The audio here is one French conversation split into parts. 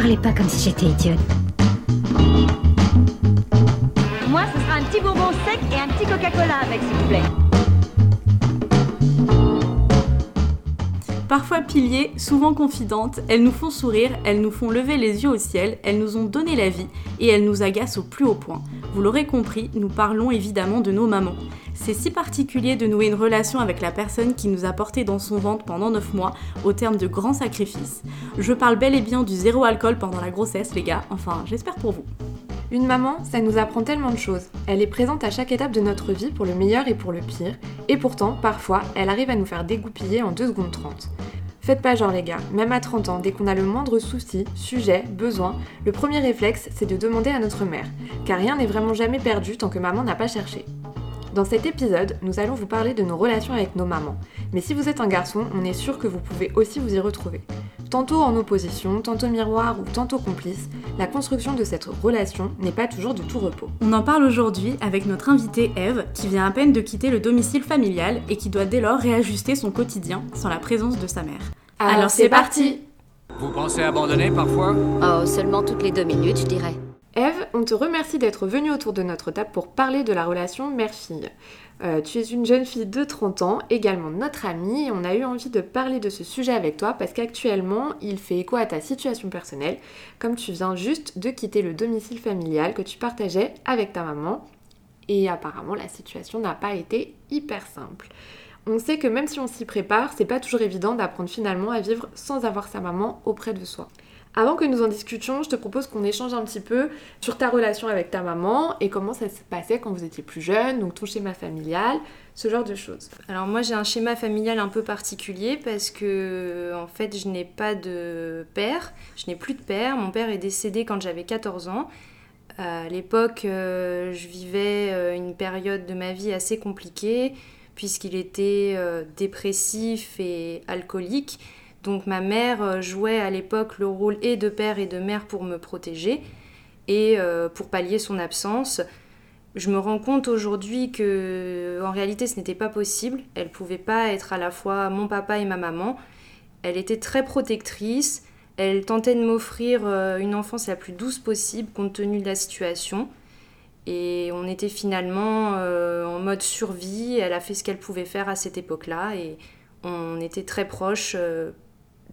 parlez pas comme si j'étais idiote. Moi, ce sera un petit bonbon sec et un petit Coca-Cola avec, s'il vous plaît. Parfois piliers, souvent confidentes, elles nous font sourire, elles nous font lever les yeux au ciel, elles nous ont donné la vie et elles nous agacent au plus haut point. Vous l'aurez compris, nous parlons évidemment de nos mamans. C'est si particulier de nouer une relation avec la personne qui nous a porté dans son ventre pendant 9 mois, au terme de grands sacrifices. Je parle bel et bien du zéro alcool pendant la grossesse, les gars, enfin, j'espère pour vous. Une maman, ça nous apprend tellement de choses. Elle est présente à chaque étape de notre vie pour le meilleur et pour le pire, et pourtant, parfois, elle arrive à nous faire dégoupiller en 2 secondes 30. Faites pas genre les gars, même à 30 ans, dès qu'on a le moindre souci, sujet, besoin, le premier réflexe, c'est de demander à notre mère, car rien n'est vraiment jamais perdu tant que maman n'a pas cherché. Dans cet épisode, nous allons vous parler de nos relations avec nos mamans. Mais si vous êtes un garçon, on est sûr que vous pouvez aussi vous y retrouver. Tantôt en opposition, tantôt miroir ou tantôt complice, la construction de cette relation n'est pas toujours de tout repos. On en parle aujourd'hui avec notre invitée Eve, qui vient à peine de quitter le domicile familial et qui doit dès lors réajuster son quotidien sans la présence de sa mère. Alors c'est parti Vous pensez abandonner parfois? Oh, seulement toutes les deux minutes, je dirais. Eve, on te remercie d'être venue autour de notre table pour parler de la relation mère-fille. Euh, tu es une jeune fille de 30 ans, également notre amie, et on a eu envie de parler de ce sujet avec toi parce qu'actuellement, il fait écho à ta situation personnelle, comme tu viens juste de quitter le domicile familial que tu partageais avec ta maman, et apparemment la situation n'a pas été hyper simple. On sait que même si on s'y prépare, c'est pas toujours évident d'apprendre finalement à vivre sans avoir sa maman auprès de soi. Avant que nous en discutions, je te propose qu'on échange un petit peu sur ta relation avec ta maman et comment ça se passait quand vous étiez plus jeune, donc ton schéma familial, ce genre de choses. Alors moi j'ai un schéma familial un peu particulier parce que en fait je n'ai pas de père, je n'ai plus de père, mon père est décédé quand j'avais 14 ans. À l'époque, euh, je vivais euh, une période de ma vie assez compliquée puisqu'il était euh, dépressif et alcoolique. Donc ma mère euh, jouait à l'époque le rôle et de père et de mère pour me protéger et euh, pour pallier son absence. Je me rends compte aujourd'hui que en réalité ce n'était pas possible. Elle pouvait pas être à la fois mon papa et ma maman. Elle était très protectrice. Elle tentait de m'offrir euh, une enfance la plus douce possible compte tenu de la situation. Et on était finalement en mode survie. Elle a fait ce qu'elle pouvait faire à cette époque-là et on était très proches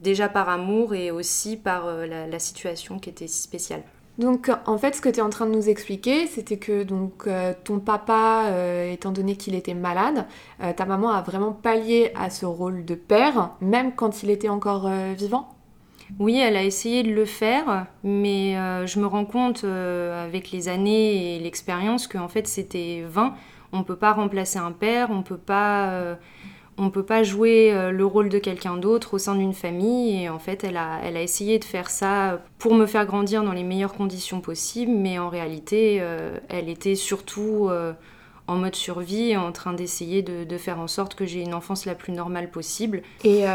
déjà par amour et aussi par euh, la, situation qui était si spéciale. Donc en fait ce que tu es en train de nous expliquer c'était que donc euh, ton papa euh, étant donné qu'il était malade, ta maman a vraiment pallié à ce rôle de père même quand il était encore vivant? Oui, elle a essayé de le faire, mais je me rends compte avec les années et l'expérience qu'en fait c'était vain. On ne peut pas remplacer un père, on ne peut pas on ne peut pas jouer euh, le rôle de quelqu'un d'autre au sein d'une famille. Et en fait, elle a, elle a essayé de faire ça pour me faire grandir dans les meilleures conditions possibles. Mais en réalité, euh, elle était surtout euh, en mode survie, en train d'essayer de, faire en sorte que j'ai une enfance la plus normale possible. Et,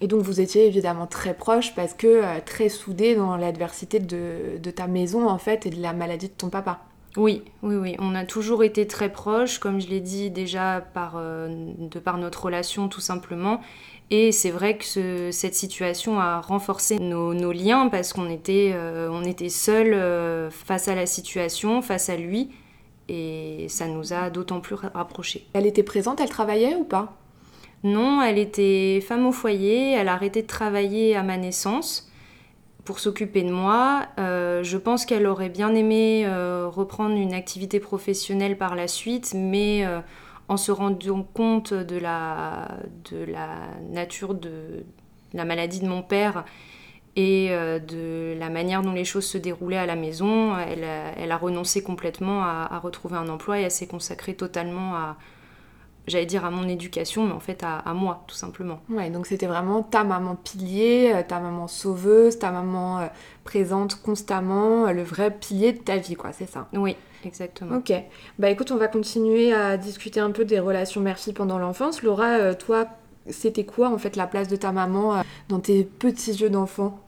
et donc, vous étiez évidemment très proches parce que très soudés dans l'adversité de, de ta maison, en fait, et de la maladie de ton papa. Oui, oui, oui. On a toujours été très proches, comme je l'ai dit déjà par, euh, de par notre relation tout simplement. Et c'est vrai que cette situation a renforcé nos, liens parce qu'on était, euh, on était seuls euh, face à la situation, face à lui. Et ça nous a d'autant plus rapprochés. Elle était présente, elle travaillait ou pas? Non, elle était femme au foyer, elle a arrêté de travailler à ma naissance pour s'occuper de moi. Euh, je pense qu'elle aurait bien aimé euh, reprendre une activité professionnelle par la suite, mais euh, en se rendant compte de la, de la nature de la maladie de mon père et de la manière dont les choses se déroulaient à la maison, elle a, renoncé complètement à, à, retrouver un emploi et elle s'est consacrée totalement à, j'allais dire à mon éducation, mais en fait à, moi, tout simplement. Ouais, donc c'était vraiment ta maman pilier, euh, ta maman sauveuse, ta maman euh, présente constamment, euh, le vrai pilier de ta vie, quoi, c'est ça Oui, exactement. Ok, bah écoute, on va continuer à discuter un peu des relations mère-fille pendant l'enfance. Laura, toi, c'était quoi en fait la place de ta maman dans tes petits yeux d'enfant?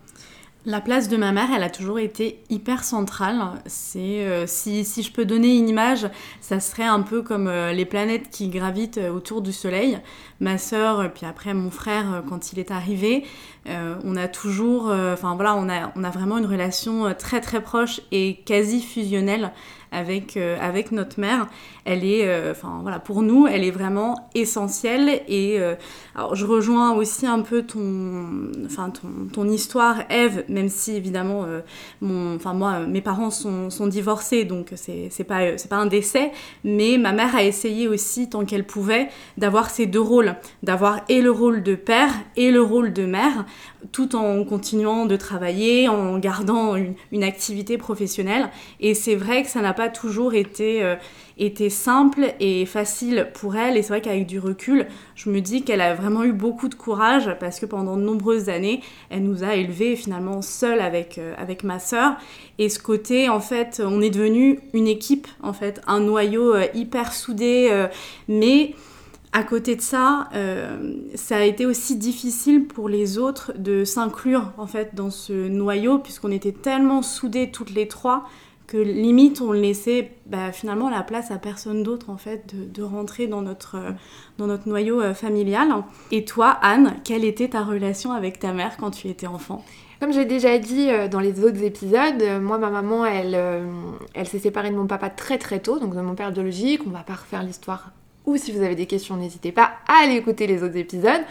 La place de ma mère, elle a toujours été hyper centrale. C'est euh, si, je peux donner une image, ça serait un peu comme euh, les planètes qui gravitent euh, autour du Soleil. Ma sœur, puis après mon frère, quand il est arrivé, on a toujours, enfin voilà, on a, vraiment une relation très très proche et quasi fusionnelle avec, avec notre mère, elle est, enfin voilà, pour nous, elle est vraiment essentielle. Et alors, je rejoins aussi un peu ton, enfin ton, histoire, Eve, même si évidemment, mon, enfin moi, mes parents sont, divorcés, donc c'est, pas, pas un décès. Mais ma mère a essayé aussi, tant qu'elle pouvait, d'avoir ces deux rôles, d'avoir et le rôle de père et le rôle de mère, tout en continuant de travailler, en gardant une, une activité professionnelle. Et c'est vrai que ça n'a pas toujours été, euh, été simple et facile pour elle. Et c'est vrai qu'avec du recul, je me dis qu'elle a vraiment eu beaucoup de courage parce que pendant de nombreuses années, elle nous a élevés finalement seuls avec, euh, avec ma sœur. Et ce côté, en fait, on est devenu une équipe, en fait, un noyau euh, hyper soudé, mais à côté de ça, ça a été aussi difficile pour les autres de s'inclure en fait dans ce noyau puisqu'on était tellement soudés toutes les trois que limite on laissait bah, finalement la place à personne d'autre en fait de, rentrer dans notre, euh, noyau euh, familial. Et toi Anne, quelle était ta relation avec ta mère quand tu étais enfant? Comme j'ai déjà dit euh, dans les autres épisodes, moi ma maman elle, elle s'est séparée de mon papa très très tôt, donc de mon père biologique, on va pas refaire l'histoire ou si vous avez des questions, n'hésitez pas à aller écouter les autres épisodes.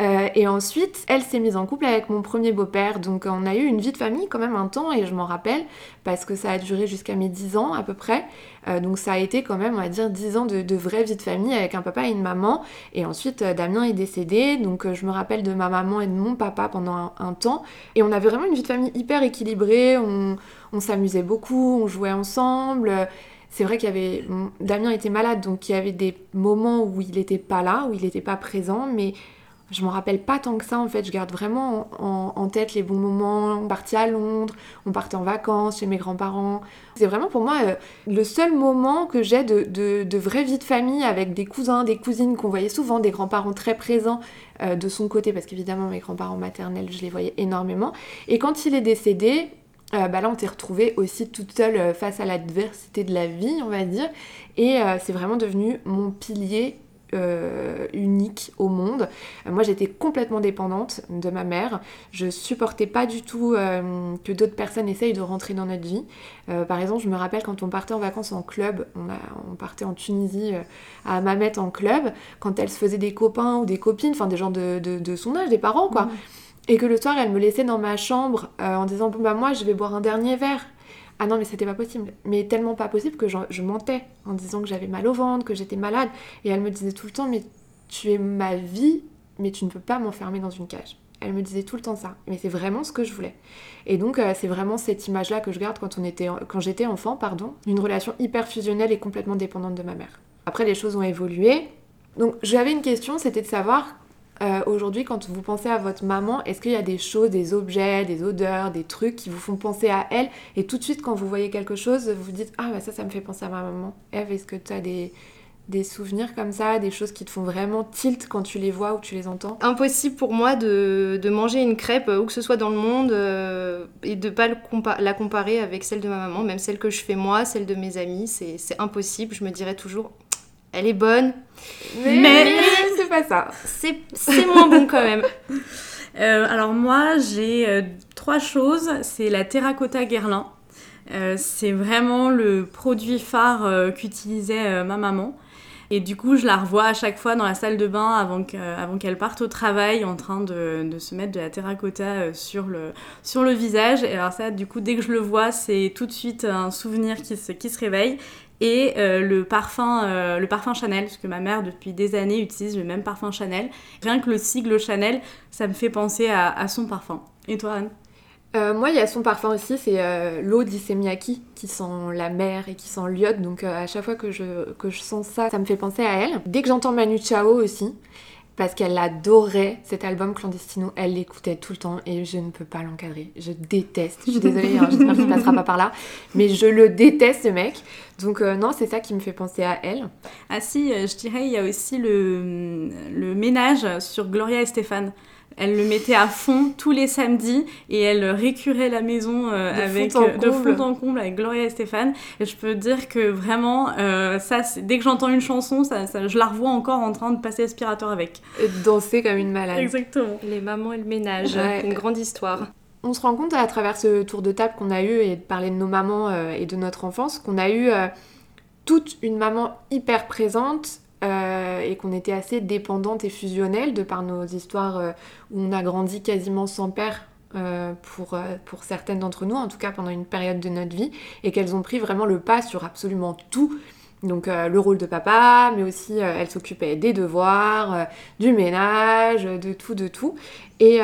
Euh, et ensuite, elle s'est mise en couple avec mon premier beau-père, donc on a eu une vie de famille quand même un temps, et je m'en rappelle, parce que ça a duré jusqu'à mes 10 ans à peu près. Euh, donc ça a été quand même, on va dire, 10 ans de, vraie vie de famille avec un papa et une maman. Et ensuite, euh, Damien est décédé, donc je me rappelle de ma maman et de mon papa pendant un, temps. Et on avait vraiment une vie de famille hyper équilibrée, on, on s'amusait beaucoup, on jouait ensemble c'est vrai qu'il y avait. Damien était malade, donc il y avait des moments où il n'était pas là, où il n'était pas présent, mais je m'en rappelle pas tant que ça en fait. Je garde vraiment en, tête les bons moments. On partait à Londres, on partait en vacances chez mes grands-parents. C'est vraiment pour moi euh, le seul moment que j'ai de, de, vraie vie de famille avec des cousins, des cousines qu'on voyait souvent, des grands-parents très présents euh, de son côté, parce qu'évidemment mes grands-parents maternels, je les voyais énormément. Et quand il est décédé, euh, bah là on s'est retrouvée aussi toute seule face à l'adversité de la vie, on va dire. Et c'est vraiment devenu mon pilier unique au monde. moi j'étais complètement dépendante de ma mère. Je supportais pas du tout que d'autres personnes essayent de rentrer dans notre vie. par exemple, je me rappelle quand on partait en vacances en club, on, partait en Tunisie à Mamet en club, quand elle se faisait des copains ou des copines, enfin des gens de, son âge, des parents quoi. Et que le soir, elle me laissait dans ma chambre euh, en disant Bon, bah, moi, je vais boire un dernier verre. Ah non, mais c'était pas possible. Mais tellement pas possible que je, mentais en disant que j'avais mal au ventre, que j'étais malade. Et elle me disait tout le temps Mais tu es ma vie, mais tu ne peux pas m'enfermer dans une cage. Elle me disait tout le temps ça. Mais c'est vraiment ce que je voulais. Et donc, euh, c'est vraiment cette image-là que je garde quand, on était, quand j'étais enfant, pardon. Une relation hyper fusionnelle et complètement dépendante de ma mère. Après, les choses ont évolué. Donc, j'avais une question, c'était de savoir euh, aujourd'hui, quand vous pensez à votre maman, est-ce qu'il y a des choses, des objets, des odeurs, des trucs qui vous font penser à elle Et tout de suite, quand vous voyez quelque chose, vous vous dites Ah, bah ça, ça me fait penser à ma maman. Eve, est-ce que tu as des, des souvenirs comme ça, des choses qui te font vraiment tilt quand tu les vois ou tu les entends? Impossible pour moi de, de, manger une crêpe où que ce soit dans le monde euh, et de pas la comparer avec celle de ma maman, même celle que je fais moi, celle de mes amis, c'est impossible. Je me dirais toujours elle est bonne, mais, c'est pas ça. C'est moins bon quand même. Euh, alors moi, j'ai euh, trois choses. C'est la terracotta Guerlain. Euh, c'est vraiment le produit phare qu'utilisait ma maman. Et du coup, je la revois à chaque fois dans la salle de bain avant qu'elle parte au travail en train de, de, se mettre de la terracotta sur le, sur le visage. Et alors ça, du coup, dès que je le vois, c'est tout de suite un souvenir qui se, qui se réveille et euh, le, parfum, euh, le parfum Chanel, parce que ma mère depuis des années utilise le même parfum Chanel. Rien que le sigle Chanel, ça me fait penser à, son parfum. Et toi Anne? Euh, moi, il y a son parfum aussi, c'est l'eau d'Issemiaki qui sent la mer et qui sent l'iode. Donc, à chaque fois que je, que je sens ça, ça me fait penser à elle. Dès que j'entends Manu Chao aussi, parce qu'elle adorait cet album Clandestino. Elle l'écoutait tout le temps et je ne peux pas l'encadrer. Je déteste. Je suis désolée, hein, j'espère qu'il ne passera pas par là. Mais je le déteste, ce mec. Donc euh, non, c'est ça qui me fait penser à elle. Ah si, euh, je dirais, il y a aussi le, le ménage sur Gloria et Stéphane. Elle le mettait à fond tous les samedis et elle récurait la maison euh, De avec fond en euh, de comble. fond en comble avec Gloria et Stéphane. Et je peux dire que vraiment, euh, ça, c'est- dès que j'entends une chanson, ça, ça- je la revois encore en train de passer aspirateur avec. Et danser comme une malade. Exactement. Les mamans et le ménage, Ouais. une grande histoire. On se rend compte à travers ce tour de table qu'on a eu et de parler de nos mamans euh, et de notre enfance qu'on a eu euh, toute une maman hyper présente euh, et qu'on était assez dépendante et fusionnelle de par nos histoires euh, où on a grandi quasiment sans père. euh, pour, pour certaines d'entre nous, en tout cas pendant une période de notre vie, et qu'elles ont pris vraiment le pas sur absolument tout. Donc le rôle de papa, mais aussi euh, elle s'occupait des devoirs, du ménage, de tout, de tout. Et,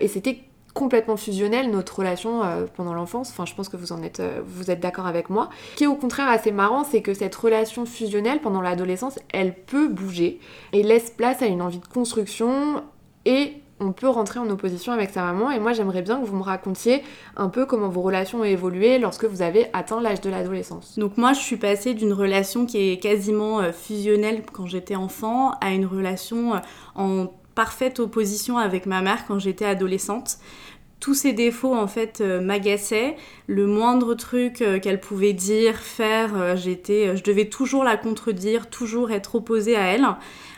et c'était complètement fusionnel notre relation euh, pendant l'enfance. Enfin, je pense que vous en êtes, euh, vous êtes d'accord avec moi. Ce qui est au contraire assez marrant, c'est que cette relation fusionnelle pendant l'adolescence, elle peut bouger et laisse place à une envie de construction et on peut rentrer en opposition avec sa maman. Et moi, j'aimerais bien que vous me racontiez un peu comment vos relations ont évolué lorsque vous avez atteint l'âge de l'adolescence. Donc moi, je suis passée d'une relation qui est quasiment euh, fusionnelle quand j'étais enfant à une relation en parfaite opposition avec ma mère quand j'étais adolescente. Tous ses défauts en fait euh, m'agaçaient. Le moindre truc euh, qu'elle pouvait dire, faire, euh, j'étais, je devais toujours la contredire, toujours être opposée à elle.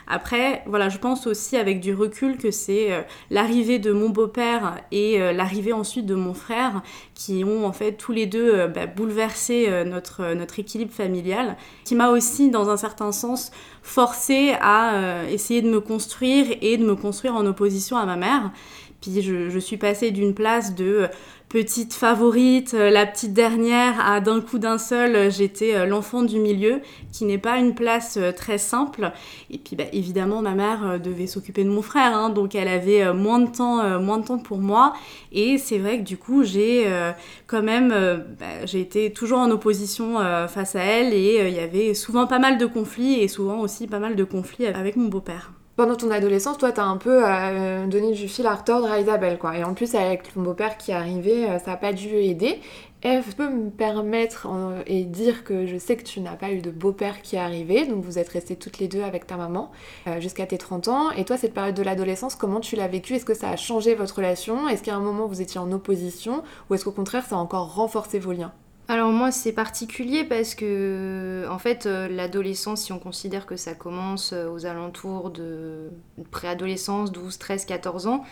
Après, voilà, je pense aussi avec du recul que c'est l'arrivée de mon beau-père et l'arrivée ensuite de mon frère qui ont en fait tous les deux bah, bouleversé notre, notre équilibre familial, qui m'a aussi dans un certain sens forcé à essayer de me construire et de me construire en opposition à ma mère. Puis je, suis passée d'une place de euh, petite favorite, euh, la petite dernière, à d'un coup d'un seul, euh, j'étais l'enfant du milieu, qui n'est pas une place très simple. Et puis bah, évidemment, ma mère devait s'occuper de mon frère, hein, donc elle avait moins de temps, moins de temps pour moi. Et c'est vrai que du coup, j'ai quand même, bah, j'ai été toujours en opposition face à elle, et il y avait souvent pas mal de conflits, et souvent aussi pas mal de conflits avec mon beau-père. Pendant ton adolescence, toi, t'as un peu euh, donné du fil à retordre à Isabelle, quoi. Et en plus, avec ton beau-père qui est arrivé, euh, ça n'a pas dû aider. Elle peut me permettre et dire que je sais que tu n'as pas eu de beau-père qui est arrivé, donc vous êtes restés toutes les deux avec ta maman euh, jusqu'à tes 30 ans. Et toi, cette période de l'adolescence, comment tu l'as vécue? Est-ce que ça a changé votre relation? Est-ce qu'à un moment vous étiez en opposition? Ou est-ce qu'au contraire, ça a encore renforcé vos liens? Alors moi c'est particulier parce que en fait euh, l'adolescence si on considère que ça commence euh, aux alentours de préadolescence 12, 13, 14 ans,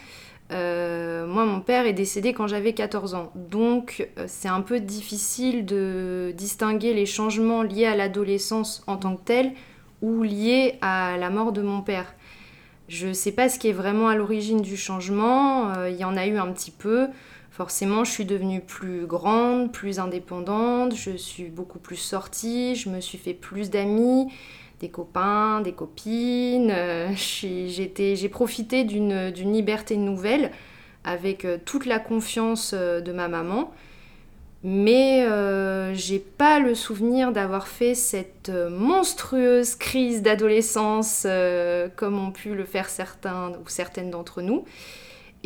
euh, moi mon père est décédé quand j'avais 14 ans. Donc c'est un peu difficile de distinguer les changements liés à l'adolescence en tant que telle ou liés à la mort de mon père. Je sais pas ce qui est vraiment à l'origine du changement, il y en a eu un petit peu. Forcément, je suis devenue plus grande, plus indépendante, je suis beaucoup plus sortie, je me suis fait plus d'amis, des copains, des copines. euh, J'ai profité d'une liberté nouvelle avec euh, toute la confiance euh, de ma maman. Mais euh, j'ai pas le souvenir d'avoir fait cette monstrueuse crise d'adolescence comme ont pu le faire certains ou certaines d'entre nous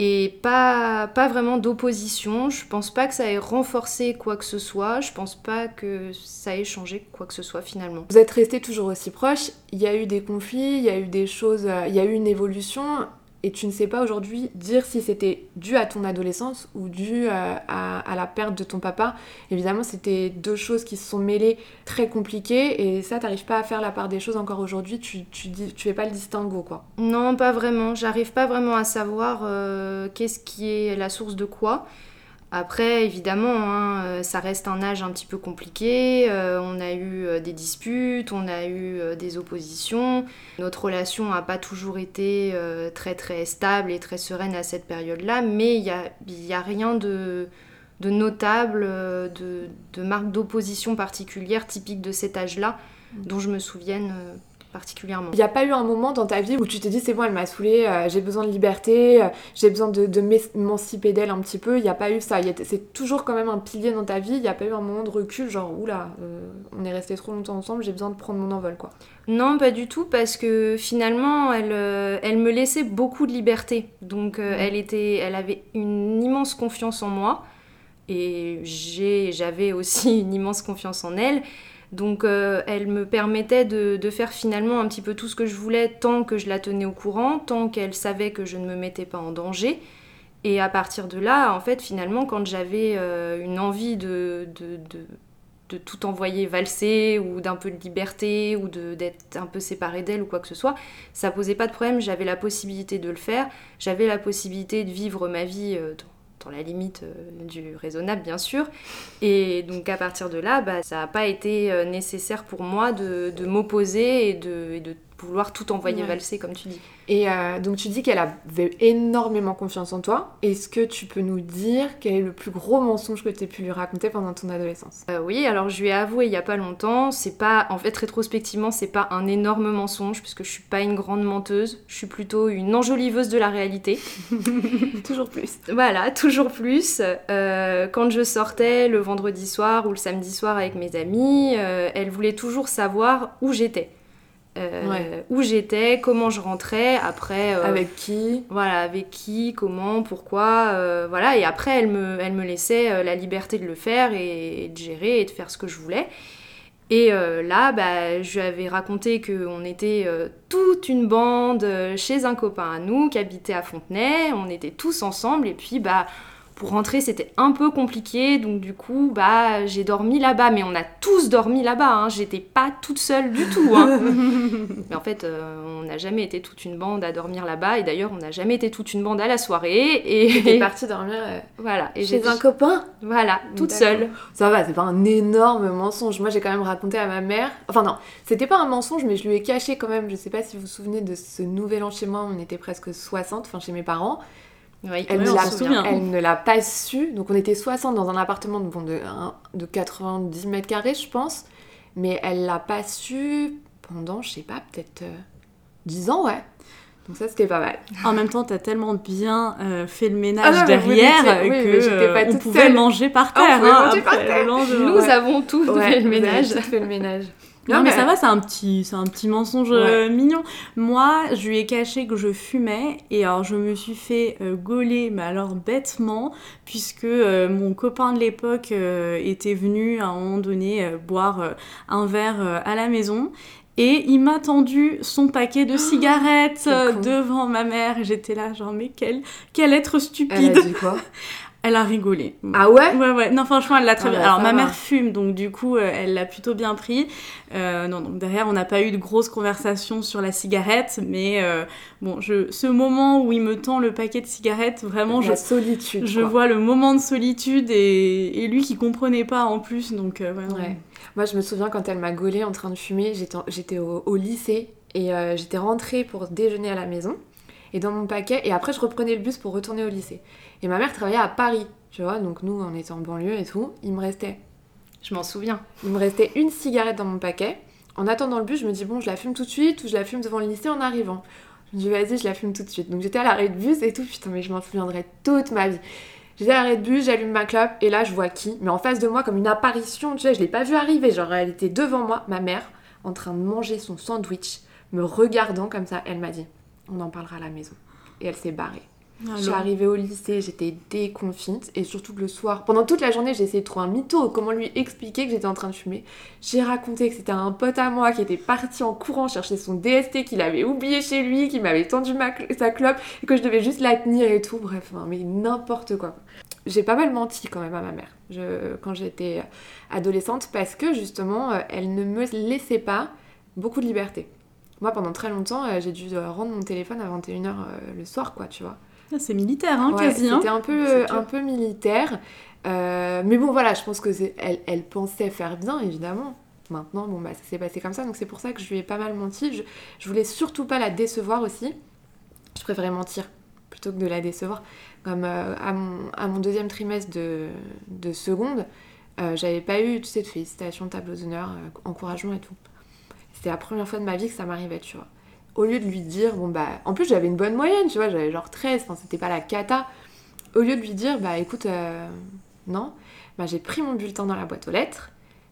et pas, vraiment d'opposition. Je pense pas que ça ait renforcé quoi que ce soit. Je pense pas que ça ait changé quoi que ce soit finalement. Vous êtes restés toujours aussi proches, il y a eu des conflits, il y a eu des choses, euh, il y a eu une évolution, et tu ne sais pas aujourd'hui dire si c'était dû à ton adolescence ou dû euh, à, la perte de ton papa. Évidemment, c'était deux choses qui se sont mêlées très compliquées, et ça, t'arrives pas à faire la part des choses encore aujourd'hui, tu, tu, dis, tu fais pas le distinguo, quoi. Non, pas vraiment. J'arrive pas vraiment à savoir euh, qu'est-ce qui est la source de quoi. Après, évidemment, hein, euh, ça reste un âge un petit peu compliqué. euh, on a eu euh, des disputes, on a eu des oppositions. Notre relation n'a pas toujours été euh, très très stable et très sereine à cette période-là, mais il n'y a, y a rien de, de notable, de, de marque d'opposition particulière typique de cet âge-là, dont je me souvienne. Particulièrement. Il n'y a pas eu un moment dans ta vie où tu te dis c'est bon, elle m'a saoulée, euh, j'ai besoin de liberté, euh, j'ai besoin de, de m'émanciper d'elle un petit peu. Il n'y a pas eu ça. C'est toujours quand même un pilier dans ta vie. Il n'y a pas eu un moment de recul, genre oula, euh, on est resté trop longtemps ensemble, j'ai besoin de prendre mon envol quoi. Non, pas du tout, parce que finalement, elle, elle me laissait beaucoup de liberté. Donc, elle, était, elle avait une immense confiance en moi. Et j'avais aussi une immense confiance en elle. Donc, euh, elle me permettait de, faire finalement un petit peu tout ce que je voulais tant que je la tenais au courant, tant qu'elle savait que je ne me mettais pas en danger. Et à partir de là, en fait, finalement, quand j'avais euh, une envie de, tout envoyer valser ou d'un peu de liberté ou d'être un peu séparée d'elle ou quoi que ce soit, ça posait pas de problème, j'avais la possibilité de le faire, j'avais la possibilité de vivre ma vie euh, dans, la limite euh, du raisonnable bien sûr, et donc à partir de là, bah, ça n'a pas été euh, nécessaire pour moi de, m'opposer et et de vouloir tout envoyer Ouais. valser comme tu dis. Et euh, donc tu dis qu'elle avait énormément confiance en toi. Est-ce que tu peux nous dire quel est le plus gros mensonge que tu aies pu lui raconter pendant ton adolescence? Euh, oui, alors je lui ai avoué il y a pas longtemps, c'est pas, en fait rétrospectivement, c'est pas un énorme mensonge puisque je suis pas une grande menteuse, je suis plutôt une enjoliveuse de la réalité. Toujours plus. Voilà, toujours plus. Euh, quand je sortais le vendredi soir ou le samedi soir avec mes amis, elle voulait toujours savoir où j'étais. Euh, Ouais. Où j'étais, comment je rentrais, après... euh, Avec qui? voilà, avec qui, comment, pourquoi, euh, voilà. Et après, elle me, elle me laissait la liberté de le faire et, et de gérer et de faire ce que je voulais. Et là, bah, je lui avais raconté qu'on était toute une bande chez un copain à nous qui habitait à Fontenay. On était tous ensemble et puis, bah, pour rentrer, c'était un peu compliqué. Donc, du coup, bah, j'ai dormi là-bas. Mais on a tous dormi là-bas. Hein. J'étais pas toute seule du tout. hein. Mais en fait, euh, on n'a jamais été toute une bande à dormir là-bas. Et d'ailleurs, on n'a jamais été toute une bande à la soirée. Et partie dormir euh, voilà. Et chez j'ai un copain? Voilà, toute seule. Ça va, c'est pas un énorme mensonge. Moi, j'ai quand même raconté à ma mère. Enfin, non, c'était pas un mensonge, mais je lui ai caché quand même. Je sais pas si vous vous souvenez de ce nouvel an chez moi, on était presque 60, enfin chez mes parents. Oui, Elle, Oui, ne on l'a- se souvient. elle ne l'a pas su. Donc, on était 60 dans un appartement de, bon, de, un- de 90 mètres carrés, je pense. Mais elle l'a pas su pendant, je sais pas, peut-être euh, 10 ans, ouais. Donc, ça, c'était pas mal. En même temps, t'as tellement bien euh, fait le ménage Ah non, vous derrière oui, que pas euh, on pouvait seule. manger par Ah, on terre. hein, manger par terre. Nous Ouais. avons tous Ouais, fait le vous avez ménage. tous fait le ménage. Non, mais ça va, c'est un petit, c'est un petit mensonge euh, Ouais. mignon. Moi, je lui ai caché que je fumais et alors je me suis fait euh, gauler, mais alors bêtement, puisque euh, mon copain de l'époque euh, était venu à un moment donné boire un verre à la maison. Et il m'a tendu son paquet de cigarettes devant ma mère. J'étais là, genre, mais quel, quel être Elle stupide. a dit quoi? Elle a rigolé. Ah ouais? Ouais, ouais, non, franchement, elle l'a très Ah bien. bah, Alors, ma va. mère fume, donc du coup, euh, elle l'a plutôt bien pris. Euh, non, donc derrière, on n'a pas eu de grosses conversations sur la cigarette, mais euh, bon, je, ce moment où il me tend le paquet de cigarettes, vraiment, je, La solitude. je quoi. vois le moment de solitude et, et lui qui comprenait pas en plus, donc euh, ouais. Moi, je me souviens quand elle m'a gaulé en train de fumer, j'étais au, au lycée et j'étais rentrée pour déjeuner à la maison et dans mon paquet, et après je reprenais le bus pour retourner au lycée. Et ma mère travaillait à Paris, tu vois, donc nous on était en banlieue et tout. Il me restait, Je m'en souviens. il me restait une cigarette dans mon paquet. En attendant le bus, je me dis bon, je la fume tout de suite ou je la fume devant le lycée en arrivant. Je me dis vas-y, je la fume tout de suite. Donc j'étais à l'arrêt de bus et tout, putain, mais je m'en souviendrai toute ma vie. J'étais à l'arrêt de bus, j'allume ma clope et là je vois qui Mais en face de moi comme une apparition, tu sais, je l'ai pas vue arriver. Genre elle était devant moi, ma mère, en train de manger son sandwich, me regardant comme ça. Elle m'a dit on en parlera à la maison. Et elle s'est barrée. Je suis Alors, arrivée au lycée, j'étais déconfite et surtout que le soir, pendant toute la journée, j'ai essayé de trouver un mytho, comment lui expliquer que j'étais en train de fumer. J'ai raconté que c'était un pote à moi qui était parti en courant chercher son DST qu'il avait oublié chez lui, qui m'avait tendu ma cl- sa clope et que je devais juste la tenir et tout. Bref, hein, mais n'importe quoi. J'ai pas mal menti quand même à ma mère je- quand j'étais adolescente parce que justement, euh, elle ne me laissait pas beaucoup de liberté. Moi, pendant très longtemps, euh, j'ai dû euh, rendre mon téléphone à 21h le soir, quoi, tu vois. Ah, c'est militaire, hein, Ouais, quasi. hein. C'était un peu, un peu militaire. Euh, mais bon, voilà, je pense que elle, elle pensait faire bien, évidemment. Maintenant, bon, bah, ça s'est passé comme ça, donc c'est pour ça que je lui ai pas mal menti. Je, je voulais surtout pas la décevoir aussi. Je préférais mentir plutôt que de la décevoir. Comme euh, à, mon, à mon deuxième trimestre de, de seconde, euh, j'avais pas eu, tu sais, de félicitations, tableau d'honneur, euh, encouragement et tout. C'était la première fois de ma vie que ça m'arrivait, tu vois. Au lieu de lui dire, bon bah, en plus j'avais une bonne moyenne, tu vois, j'avais genre 13, enfin c'était pas la cata. Au lieu de lui dire, bah écoute, euh, non, bah j'ai pris mon bulletin dans la boîte aux lettres,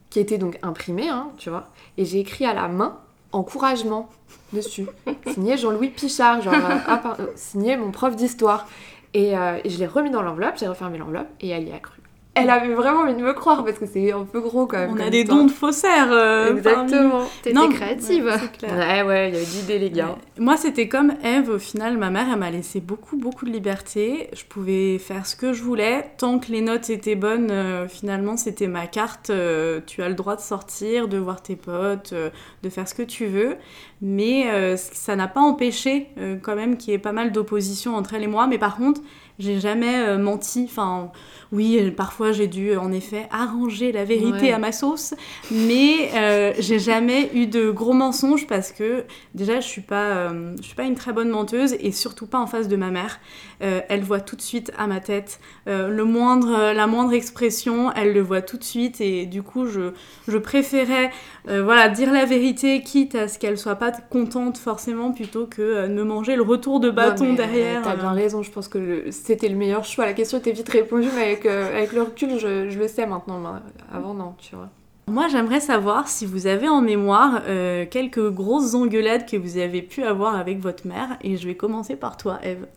qui était donc imprimé, hein, tu vois, et j'ai écrit à la main encouragement dessus, signé Jean-Louis Pichard, genre euh, par- euh, signé mon prof d'histoire. Et, et je l'ai remis dans l'enveloppe, j'ai refermé l'enveloppe et elle y a cru. Elle avait vraiment envie de me croire parce que c'est un peu gros quand même. On a des histoire. dons de faussaires. euh, Exactement. T'étais Non, créative. ouais, c'est clair. Ouais, ouais, il y avait d'idées, les gars. Ouais. Moi, c'était comme Eve. Au final, ma mère, elle m'a laissé beaucoup, beaucoup de liberté. Je pouvais faire ce que je voulais. Tant que les notes étaient bonnes, euh, finalement, c'était ma carte. euh, tu as le droit de sortir, de voir tes potes, euh, de faire ce que tu veux. Mais euh, ça n'a pas empêché, euh, quand même, qu'il y ait pas mal d'opposition entre elle et moi. Mais par contre, j'ai jamais euh, menti. Enfin, oui, euh, parfois j'ai dû en effet arranger la vérité Ouais. à ma sauce, mais euh, j'ai jamais eu de gros mensonges parce que déjà je suis pas, euh, je suis pas une très bonne menteuse et surtout pas en face de ma mère. Euh, elle voit tout de suite à ma tête Euh, le moindre, la moindre expression, elle le voit tout de suite et du coup je, je préférais euh, voilà dire la vérité quitte à ce qu'elle soit pas contente forcément plutôt que euh, de me manger le retour de bâton Non, derrière. euh, T'as euh. bien raison, je pense que c'était le meilleur choix. La question était vite répondue, mais avec, euh, avec le recul, je, je le sais maintenant. mais avant, non, tu vois. Moi, j'aimerais savoir si vous avez en mémoire euh, quelques grosses engueulades que vous avez pu avoir avec votre mère. Et je vais commencer par toi, Eve.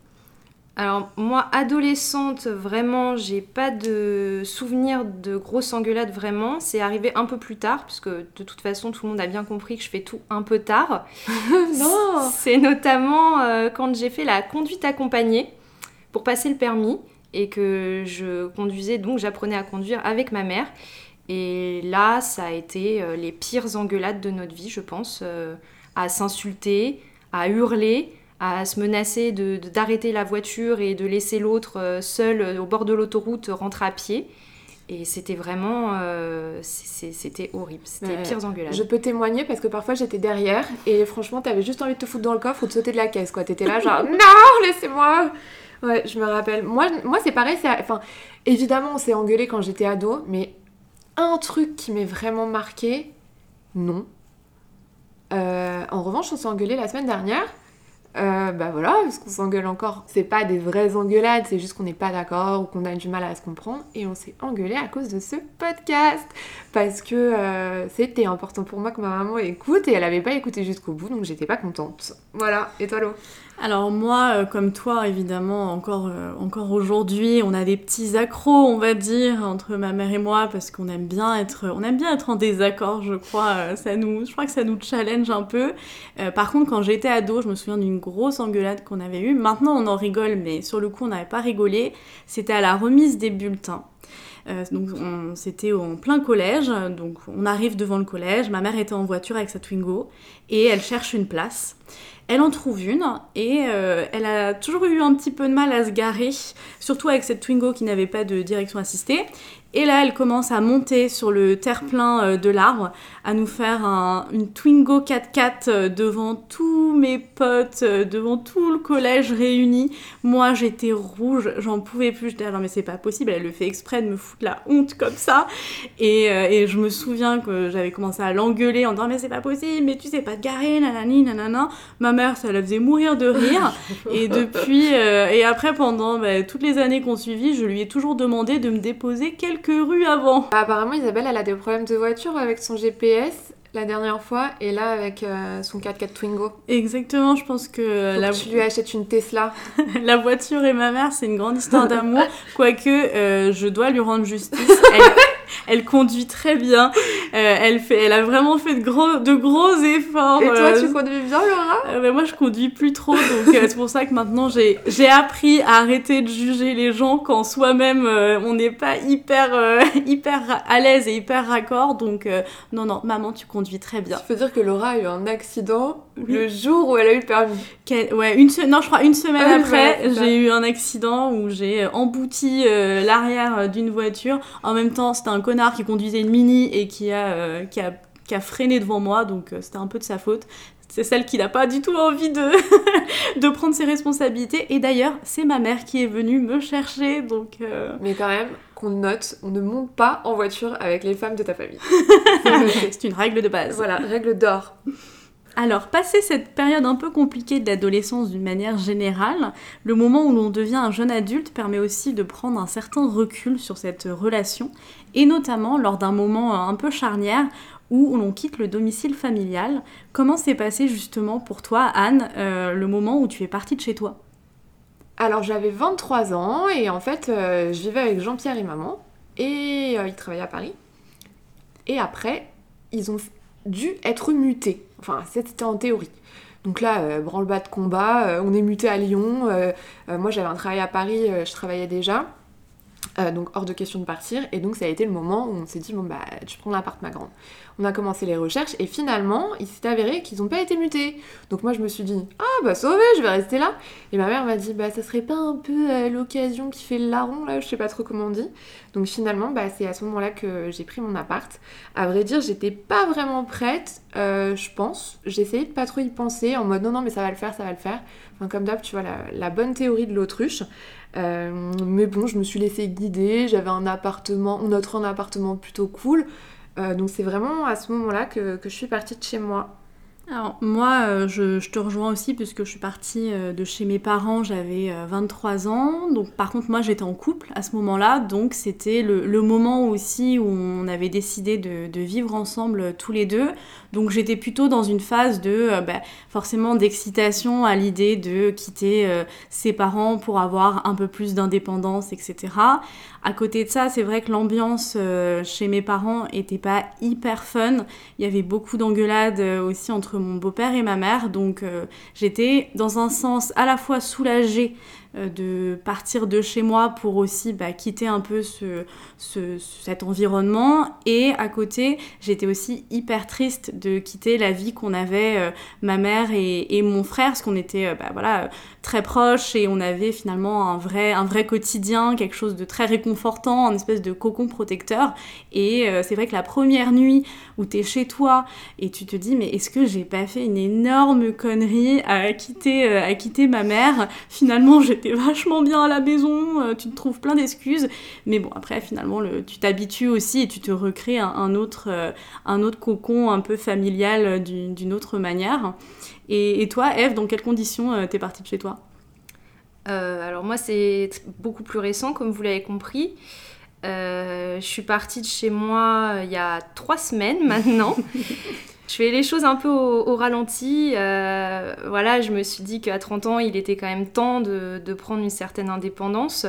Alors moi, adolescente, vraiment, j'ai pas de souvenir de grosses engueulades vraiment. C'est arrivé un peu plus tard, puisque de toute façon, tout le monde a bien compris que je fais tout un peu tard. Non C'est notamment euh, quand j'ai fait la conduite accompagnée pour passer le permis et que je conduisais, donc j'apprenais à conduire avec ma mère. Et là, ça a été euh, les pires engueulades de notre vie, je pense, euh, à s'insulter, à hurler, à se menacer de- de- d'arrêter la voiture et de laisser l'autre euh, seul au bord de l'autoroute rentrer à pied. Et c'était vraiment, euh, c'était horrible, c'était les pires engueulades. Je peux témoigner parce que parfois j'étais derrière et franchement t'avais juste envie de te foutre dans le coffre ou de sauter de la caisse quoi. T'étais là genre non laissez-moi. Ouais je me rappelle. Moi, moi c'est pareil. Enfin évidemment on s'est engueulé quand j'étais ado mais un truc qui m'est vraiment marqué non. Euh, en revanche on s'est engueulé la semaine dernière. Euh, bah voilà, parce qu'on s'engueule encore. C'est pas des vraies engueulades, c'est juste qu'on n'est pas d'accord ou qu'on a du mal à se comprendre. Et on s'est engueulé à cause de ce podcast parce que euh, c'était important pour moi que ma maman écoute et elle avait pas écouté jusqu'au bout donc j'étais pas contente. Voilà, et toi Alors moi, euh, comme toi, évidemment, encore, euh, encore aujourd'hui, on a des petits accros, on va dire, entre ma mère et moi, parce qu'on aime bien être, on aime bien être en désaccord, je crois. euh, ça nous, je crois que ça nous challenge un peu. Par contre, quand j'étais ado, je me souviens d'une grosse engueulade qu'on avait eue. Maintenant, on en rigole, mais sur le coup, on n'avait pas rigolé. C'était à la remise des bulletins. Euh, donc on- c'était en plein collège, donc on arrive devant le collège, ma mère était en voiture avec sa Twingo et elle cherche une place. Elle en trouve une et euh, elle a toujours eu un petit peu de mal à se garer, surtout avec cette Twingo qui n'avait pas de direction assistée. Et là, elle commence à monter sur le terre-plein euh, de l'arbre, à nous faire un- une Twingo 4x4 euh, devant tous mes potes, euh, devant tout le collège réuni. Moi, j'étais rouge, j'en pouvais plus. J'étais là, non mais c'est pas possible, elle le fait exprès de me foutre la honte comme ça. Et, et je me souviens que j'avais commencé à l'engueuler en disant mais c'est pas possible, mais tu sais pas te garer, nanani, nanana. Ma mère, ça la faisait mourir de rire. et depuis, euh, et après pendant bah, toutes les années qu'on suivit, je lui ai toujours demandé de me déposer quelques rues avant. Apparemment Isabelle elle a des problèmes de voiture avec son GPS la dernière fois et là avec euh, son 4x4 Twingo. Exactement, je pense que Faut la, que tu lui achètes une Tesla. la voiture et ma mère, c'est une grande histoire d'amour. Quoique, euh, je dois lui rendre justice. Elle, elle conduit très bien. Euh, elle, fait, elle a vraiment fait de gros, de gros efforts. Et toi euh, tu conduis bien Laura? Euh, mais moi, je conduis plus trop, donc c'est pour ça que maintenant j'ai j'ai appris à arrêter de juger les gens quand soi-même on n'est pas hyper hyper à l'aise et hyper raccord. Donc non non, maman, tu conduis très bien. Il faut dire que Laura a eu un accident le jour où elle a eu le permis. Ouais, une se- non, je crois une semaine Ah après, j'ai eu un accident où j'ai embouti euh, l'arrière d'une voiture. En même temps, c'était un connard qui conduisait une mini et qui a, euh, qui a, qui a freiné devant moi, donc euh, c'était un peu de sa faute. C'est celle qui n'a pas du tout envie de, de prendre ses responsabilités. Et d'ailleurs, c'est ma mère qui est venue me chercher, donc... euh, Mais quand même, qu'on note, on ne monte pas en voiture avec les femmes de ta famille. C'est une règle de base. voilà, règle d'or. Alors, passé cette période un peu compliquée de l'adolescence d'une manière générale, le moment où l'on devient un jeune adulte permet aussi de prendre un certain recul sur cette relation, et notamment lors d'un moment un peu charnière où l'on quitte le domicile familial. Comment s'est passé justement pour toi, Anne, euh, le moment où tu es partie de chez toi? Alors j'avais 23 ans et en fait euh, je vivais avec Jean-Pierre et maman et euh, ils travaillaient à Paris. Et après, ils ont dû être mutés. Enfin, c'était en théorie. Donc là, euh, branle-bas de combat, euh, on est muté à Lyon. euh, euh, moi j'avais un travail à Paris, euh, je travaillais déjà. Euh, donc hors de question de partir. Et donc ça a été le moment où on s'est dit, bon bah tu prends l'appart ma grande. On a commencé les recherches et finalement il s'est avéré qu'ils n'ont pas été mutés. Donc moi je me suis dit, ah bah sauvé, je vais rester là. Et ma mère m'a dit, bah ça serait pas un peu euh, l'occasion qui fait le larron là, je sais pas trop comment on dit. Donc finalement bah c'est à ce moment-là que j'ai pris mon appart. À vrai dire j'étais pas vraiment prête, euh, je pense. J'ai de pas trop y penser en mode non non mais ça va le faire, ça va le faire. Enfin comme d'hab tu vois la bonne théorie de l'autruche. Euh, mais bon, je me suis laissée guider. J'avais un appartement, offrait un appartement plutôt cool. Euh, donc c'est vraiment à ce moment-là que je suis partie de chez moi. Alors moi, euh, je, te rejoins aussi puisque je suis partie euh, de chez mes parents, j'avais euh, 23 ans. Donc par contre, moi j'étais en couple à ce moment-là, donc c'était le, moment aussi où on avait décidé de, vivre ensemble euh, tous les deux. Donc j'étais plutôt dans une phase de euh, bah, forcément d'excitation à l'idée de quitter euh, ses parents pour avoir un peu plus d'indépendance, etc. À côté de ça, c'est vrai que l'ambiance euh, chez mes parents était pas hyper fun. Il y avait beaucoup d'engueulades euh, aussi entre mon beau-père et ma mère, donc euh, j'étais dans un sens à la fois soulagée de partir de chez moi pour aussi bah, quitter un peu ce, ce- cet environnement. Et à côté, j'étais aussi hyper triste de quitter la vie qu'on avait, euh, ma mère et, mon frère, parce qu'on était euh, bah, voilà, euh, très proches et on avait finalement un vrai, un vrai quotidien, quelque chose de très réconfortant, un espèce de cocon protecteur. Et euh, c'est vrai que la première nuit où tu es chez toi et tu te dis mais est-ce que j'ai pas fait une énorme connerie à quitter, euh, à quitter ma mère? Finalement j'étais vachement bien à la maison, euh, tu te trouves plein d'excuses, mais bon après finalement le, tu t'habitues aussi et tu te recrées un, autre, euh, un autre cocon un peu familial euh, d'une autre manière. Et, toi Eve, dans quelles conditions t'es partie de chez toi? Alors moi c'est beaucoup plus récent comme vous l'avez compris. Je suis partie de chez moi il y a trois semaines maintenant. Je fais les choses un peu au, ralenti. Euh, voilà, je me suis dit qu'à 30 ans il était quand même temps de, prendre une certaine indépendance.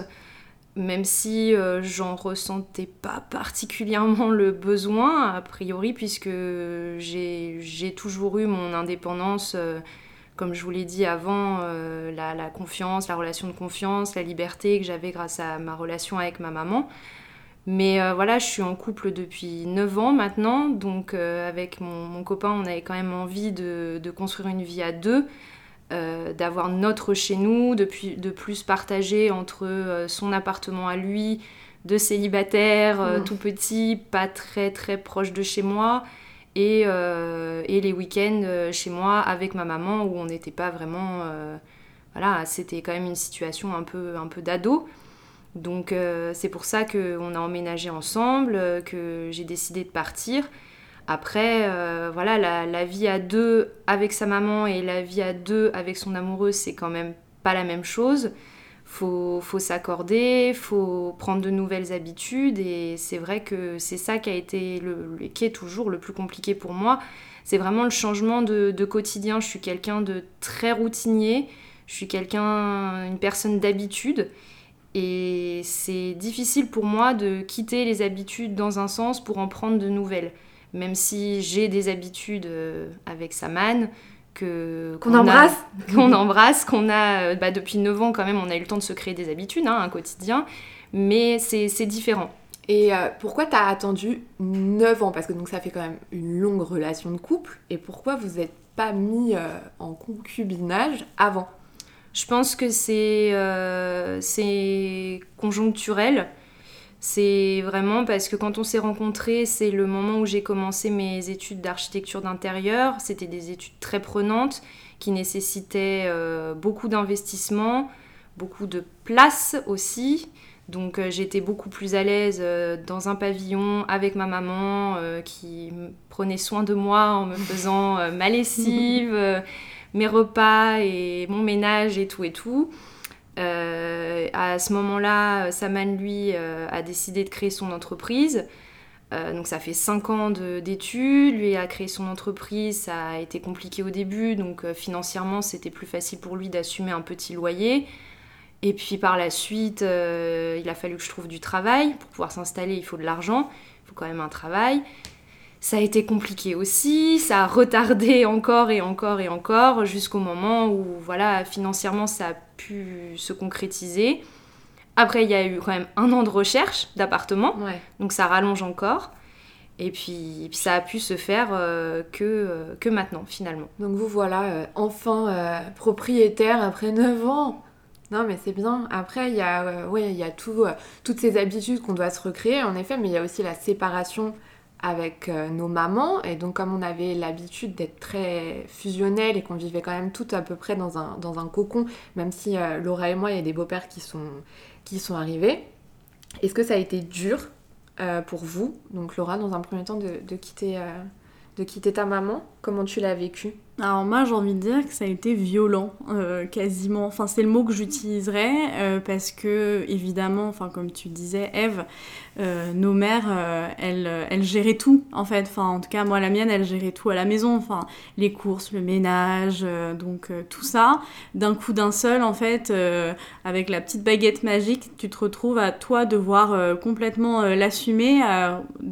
Même si euh, j'en ressentais pas particulièrement le besoin, a priori, puisque j'ai toujours eu mon indépendance euh, comme je vous l'ai dit avant, la confiance, la relation de confiance, la liberté que j'avais grâce à ma relation avec ma maman. Mais euh, voilà, je suis en couple depuis 9 ans maintenant, donc euh, avec mon, mon copain, on avait quand même envie de, de construire une vie à deux, euh, d'avoir notre chez nous, de, pu- de plus partager entre son appartement à lui, de célibataire, euh, Mm. tout petit, pas très très proche de chez moi, et, et les week-ends chez moi avec ma maman où on n'était pas vraiment voilà c'était quand même une situation un peu un peu d'ado donc euh, c'est pour ça qu'on a emménagé ensemble euh, que j'ai décidé de partir après euh, voilà la, vie à deux avec sa maman et la vie à deux avec son amoureux c'est quand même pas la même chose faut, faut s'accorder, faut prendre de nouvelles habitudes et c'est vrai que c'est ça qui a été le- qui est toujours le plus compliqué pour moi. C'est vraiment le changement de, de quotidien. Je suis quelqu'un de très routinier, je suis quelqu'un, une personne d'habitude et c'est difficile pour moi de quitter les habitudes dans un sens pour en prendre de nouvelles. Même si j'ai des habitudes euh, avec Saman, que Qu'on embrasse. qu'on embrasse, qu'on a euh, bah, depuis 9 ans quand même, on a eu le temps de se créer des habitudes, hein, un quotidien, mais c'est c'est différent. Et euh, pourquoi t'as attendu 9 ans? Parce que donc ça fait quand même une longue relation de couple. Et pourquoi vous n'êtes pas mis euh, en concubinage avant? Je pense que c'est euh, c'est conjoncturel. C'est vraiment parce que quand on s'est rencontrés, c'est le moment où j'ai commencé mes études d'architecture d'intérieur. C'était des études très prenantes qui nécessitaient euh, beaucoup d'investissement, beaucoup de place aussi. Donc euh, j'étais beaucoup plus à l'aise euh, dans un pavillon avec ma maman qui prenait soin de moi en me faisant ma lessive, mes repas et mon ménage et tout et tout. à ce moment-là, Saman, lui, a décidé de créer son entreprise. donc ça fait 5 ans d'études, lui a créé son entreprise, ça a été compliqué au début, donc financièrement c'était plus facile pour lui d'assumer un petit loyer. Et puis par la suite, euh, il a fallu que je trouve du travail. Pour pouvoir s'installer, il faut de l'argent, il faut quand même un travail. Ça a été compliqué aussi, ça a retardé encore et encore et encore jusqu'au moment où, voilà, financièrement, ça a pu se concrétiser. Après, il y a eu quand même un an de recherche d'appartement, donc ça rallonge encore. Et puis, puis, ça a pu se faire euh, que, euh, que maintenant, finalement. Donc vous voilà, enfin propriétaire après 9 ans non, mais c'est bien. Après, il y a, euh, ouais, il y a tout, euh, toutes ces habitudes qu'on doit se recréer, en effet, mais il y a aussi la séparation avec euh, nos mamans. Et donc, comme on avait l'habitude d'être très fusionnel et qu'on vivait quand même tout à peu près dans un, dans un cocon, même si Laura et moi, il y a des beaux-pères qui sont, qui sont arrivés, est-ce que ça a été dur pour vous, donc Laura, dans un premier temps, de quitter, de quitter ta maman? Comment tu l'as vécu alors moi j'ai envie de dire que ça a été violent euh, quasiment, enfin c'est le mot que j'utiliserais euh, parce que évidemment, enfin comme tu disais Eve, euh, nos mères elles, elles géraient tout en fait, enfin en tout cas moi la mienne elle gérait tout à la maison, enfin les courses, le ménage, donc tout ça. D'un coup d'un seul en fait avec la petite baguette magique tu te retrouves à toi devoir complètement l'assumer,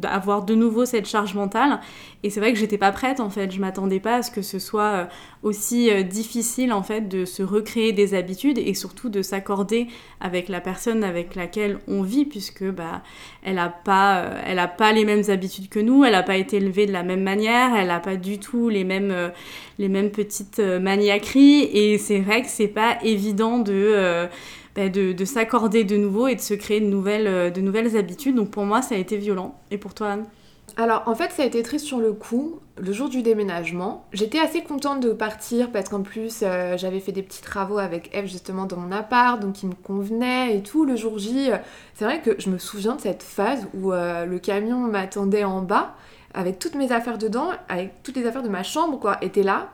avoir de nouveau cette charge mentale. Et c'est vrai que j'étais pas prête en fait, m'attendais pas à ce que ce soit euh, aussi euh, difficile en fait de se recréer des habitudes et surtout de s'accorder avec la personne avec laquelle on vit puisque bah elle a pas euh, elle a pas les mêmes habitudes que nous, elle a pas été élevée de la même manière, elle a pas du tout les mêmes les mêmes petites maniaqueries et c'est vrai que c'est pas évident de bah, de, de s'accorder de nouveau et de se créer de nouvelles, de nouvelles habitudes. Donc pour moi, ça a été violent. Et pour toi, Anne? Alors en fait ça a été triste sur le coup, le jour du déménagement. J'étais assez contente de partir parce qu'en plus euh, j'avais fait des petits travaux avec Eve justement dans mon appart, donc il me convenait et tout. Le jour J, euh, c'est vrai que je me souviens de cette phase où euh, le camion m'attendait en bas avec toutes mes affaires dedans, avec toutes les affaires de ma chambre quoi, était là.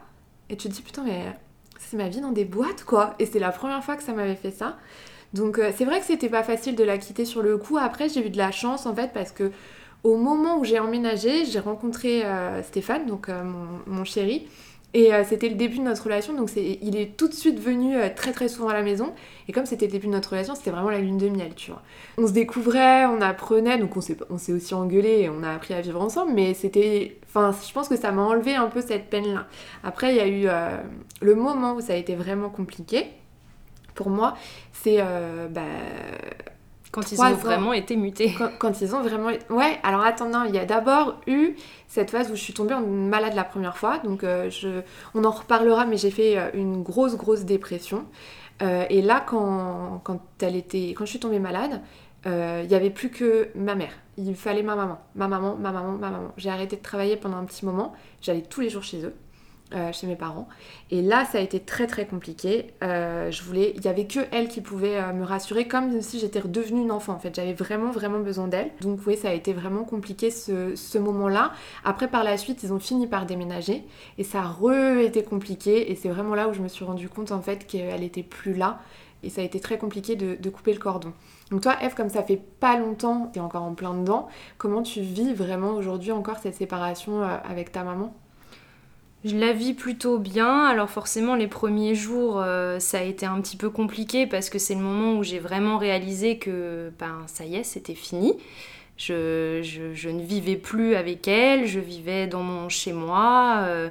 Et tu te dis putain mais c'est ma vie dans des boîtes quoi. Et c'est la première fois que ça m'avait fait ça. Donc c'est vrai que c'était pas facile de la quitter sur le coup. Après j'ai eu de la chance en fait parce que au moment où j'ai emménagé, j'ai rencontré euh, Stéphane, donc euh, mon, chéri, et euh, c'était le début de notre relation, donc il est tout de suite venu très très souvent à la maison. Et comme c'était le début de notre relation, c'était vraiment la lune de miel, tu vois. On se découvrait, on apprenait, donc on s'est aussi engueulé et on a appris à vivre ensemble, mais c'était. Enfin, je pense que ça m'a enlevé un peu cette peine-là. Après, il y a eu le moment où ça a été vraiment compliqué pour moi, c'est. Bah, quand ils ont vraiment été mutés. Quand, ils ont vraiment... Ouais, alors attends, non, il y a d'abord eu cette phase où je suis tombée malade la première fois. Donc euh, je... on en reparlera, mais j'ai fait euh, une grosse, grosse dépression. Euh, et là, quand, quand, elle était... quand je suis tombée malade, il n'y avait plus que ma mère. Il fallait ma maman. Ma maman, ma maman, ma maman. J'ai arrêté de travailler pendant un petit moment. J'allais tous les jours chez eux. Euh, chez mes parents. Et là, ça a été très très compliqué. Euh, je voulais, il y avait que elle qui pouvait euh, me rassurer, comme si j'étais redevenue une enfant. En fait, j'avais vraiment vraiment besoin d'elle. Donc oui, ça a été vraiment compliqué ce, moment-là. Après, par la suite, ils ont fini par déménager et ça a re été compliqué. Et c'est vraiment là où je me suis rendu compte en fait qu'elle était plus là. Et ça a été très compliqué de, de couper le cordon. Donc toi, Eve, comme ça fait pas longtemps, t'es encore en plein dedans, comment tu vis vraiment aujourd'hui encore cette séparation avec ta maman? Je la vis plutôt bien. Alors forcément, les premiers jours, euh, ça a été un petit peu compliqué parce que c'est le moment où j'ai vraiment réalisé que ben, ça y est, c'était fini. Je, je, ne vivais plus avec elle, je vivais dans mon chez-moi. Euh,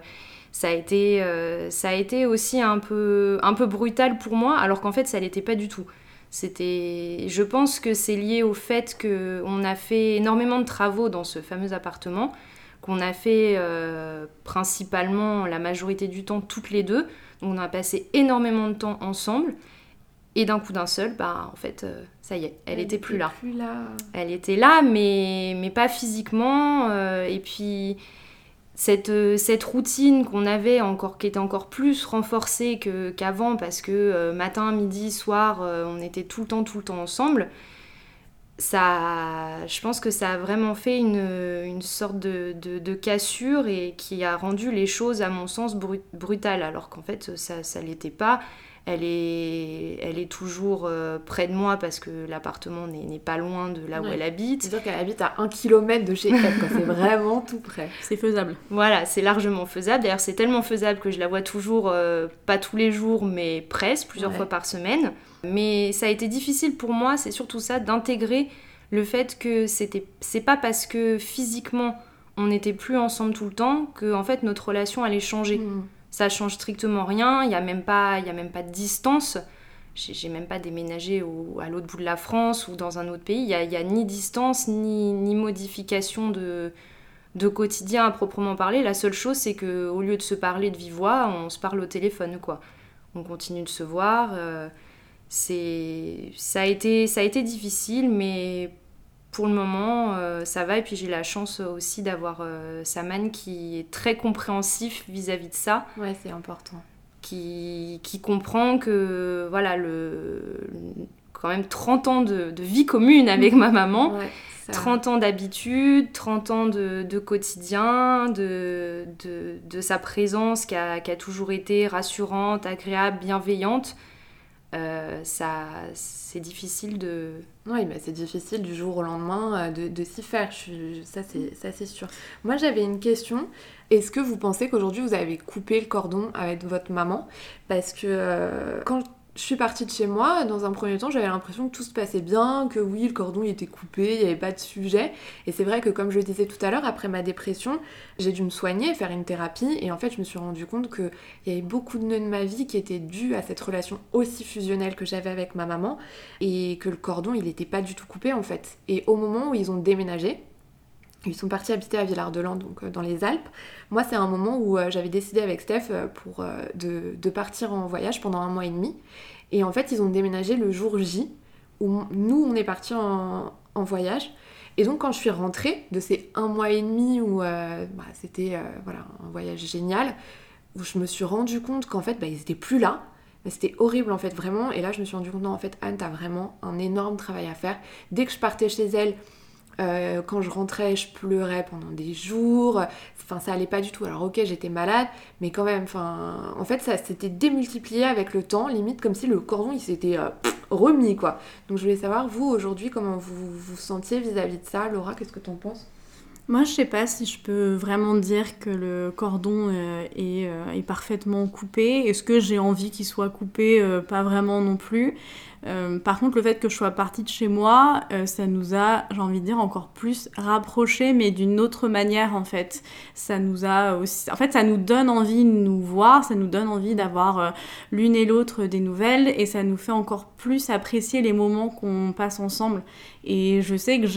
ça, a été, euh, ça a été aussi un peu, un peu brutal pour moi, alors qu'en fait, ça l'était pas du tout. C'était, je pense que c'est lié au fait qu'on a fait énormément de travaux dans ce fameux appartement qu'on a fait euh, principalement la majorité du temps toutes les deux. Donc on a passé énormément de temps ensemble. Et d'un coup d'un seul, bah en fait, euh, ça y est, elle, était plus là. là. Elle était là, mais, mais pas physiquement. Euh, et puis, cette, cette routine qu'on avait encore qui était encore plus renforcée qu'avant parce que matin, midi, soir, on était tout le temps tout le temps ensemble. Ça, je pense que ça a vraiment fait une, une sorte de, de, de cassure et qui a rendu les choses, à mon sens, bru- brutales, alors qu'en fait, ça ça l'était pas. Elle est, elle est toujours euh, près de moi parce que l'appartement n'est, n'est pas loin de là où elle habite. C'est-à-dire qu'elle habite à un kilomètre de chez elle. C'est vraiment tout près. C'est faisable. Voilà, c'est largement faisable. D'ailleurs, c'est tellement faisable que je la vois toujours, euh, pas tous les jours, mais presque, plusieurs Ouais. fois par semaine. Mais ça a été difficile pour moi, c'est surtout ça, d'intégrer le fait que c'était, c'est pas parce que physiquement on n'était plus ensemble tout le temps que en fait notre relation allait changer. Mm. Ça change strictement rien. Il y a même pas, il y a même pas de distance. J'ai même pas déménagé au- à l'autre bout de la France ou dans un autre pays. Il y a, y a ni distance ni, ni modification de, de quotidien à proprement parler. La seule chose, c'est que au lieu de se parler de vive voix, on se parle au téléphone, quoi. On continue de se voir. euh, c'est, ça a été, ça a été difficile, mais pour le moment, euh, ça va. Et puis j'ai la chance aussi d'avoir euh, Saman qui est très compréhensif vis-à-vis de ça, Ouais, c'est important. qui, qui comprend que voilà le quand même 30 ans de, de vie commune avec ma maman. Ouais, ça- 30 ans d'habitude, 30 ans de, de quotidien, de, de, de sa présence qui a, qui a toujours été rassurante, agréable, bienveillante. Euh, ça, c'est difficile de... Oui, mais c'est difficile du jour au lendemain euh, de, s'y faire, je c'est ça, c'est sûr. Moi j'avais une question, est-ce que vous pensez qu'aujourd'hui vous avez coupé le cordon avec votre maman? Parce que euh, quand je suis partie de chez moi, dans un premier temps j'avais l'impression que tout se passait bien, que oui le cordon il était coupé, il n'y avait pas de sujet. Et c'est vrai que comme je le disais tout à l'heure, après ma dépression, j'ai dû me soigner, faire une thérapie, et en fait je me suis rendu compte qu'il y avait beaucoup de nœuds de ma vie qui étaient dus à cette relation aussi fusionnelle que j'avais avec ma maman et que le cordon il n'était pas du tout coupé en fait. Et au moment où ils ont déménagé, ils sont partis habiter à Villard-de-Lans, donc euh, dans les Alpes. Moi, c'est un moment où euh, j'avais décidé avec Steph euh, pour, de, partir en voyage pendant un mois et demi. Et en fait, ils ont déménagé le jour J, où nous, on est partis en, voyage. Et donc, quand je suis rentrée de ces un mois et demi où bah, c'était voilà, un voyage génial, où je me suis rendu compte qu'en fait, bah, ils étaient plus là. C'était horrible en fait, vraiment. Et là, je me suis rendu compte, non, en fait, Anne, t'as vraiment un énorme travail à faire. Dès que je partais chez elle, euh, quand je rentrais, je pleurais pendant des jours. Enfin, ça allait pas du tout. Alors, ok, j'étais malade, mais quand même, en fait, ça s'était démultiplié avec le temps, limite comme si le cordon il s'était euh, remis, quoi. Donc, je voulais savoir, vous, aujourd'hui, comment vous vous sentiez vis-à-vis de ça? Laura, qu'est-ce que t'en penses? Moi, je sais pas si je peux vraiment dire que le cordon euh, est, parfaitement coupé. Est-ce que j'ai envie qu'il soit coupé? Pas vraiment non plus. Euh, par contre, le fait que je sois partie de chez moi, euh, ça nous a, j'ai envie de dire, encore plus rapprochés, mais d'une autre manière en fait. Ça nous a aussi, en fait, ça nous donne envie de nous voir, ça nous donne envie d'avoir euh, l'une et l'autre des nouvelles, et ça nous fait encore plus apprécier les moments qu'on passe ensemble. Et je sais que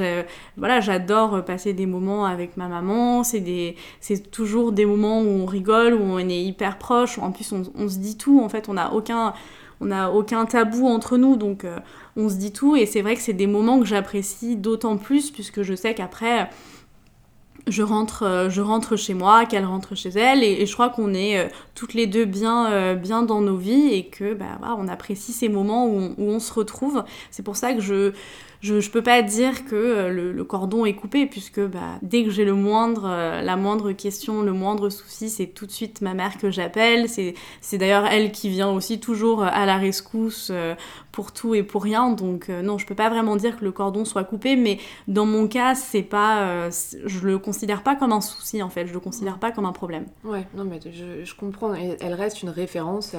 voilà, j'adore passer des moments avec ma maman. C'est des, c'est toujours des moments où on rigole, où on est hyper proche. En plus, on, on se dit tout. En fait, on n'a aucun, on n'a aucun tabou entre nous, donc euh, on se dit tout. Et c'est vrai que c'est des moments que j'apprécie d'autant plus puisque je sais qu'après. Je rentre, euh, je rentre chez moi, qu'elle rentre chez elle, et, je crois qu'on est euh, toutes les deux bien, bien dans nos vies et que bah, voilà, on apprécie ces moments où où on se retrouve. C'est pour ça que je, je, je peux pas dire que euh, le, cordon est coupé puisque bah, dès que j'ai le moindre, euh, la moindre question, le moindre souci, c'est tout de suite ma mère que j'appelle. C'est, d'ailleurs elle qui vient aussi toujours euh, à la rescousse pour tout et pour rien. Donc non, je peux pas vraiment dire que le cordon soit coupé, mais dans mon cas, c'est pas, je le considère pas comme un souci en fait. Je le considère pas comme un problème. Ouais, non, mais je, comprends. Elle reste une référence.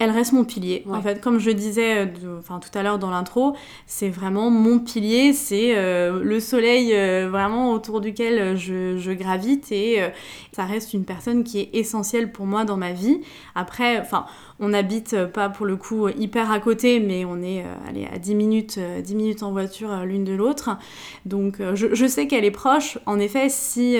Elle reste mon pilier. Ouais. En fait, comme je disais euh, de- enfin, tout à l'heure dans l'intro, c'est vraiment mon pilier, c'est euh, le soleil euh, vraiment autour duquel je, je gravite et euh, ça reste une personne qui est essentielle pour moi dans ma vie. Après, enfin, on habite euh, pas pour le coup hyper à côté, mais on est allez, à 10 minutes, 10 minutes en voiture l'une de l'autre. Donc je, je, sais qu'elle est proche. En effet, si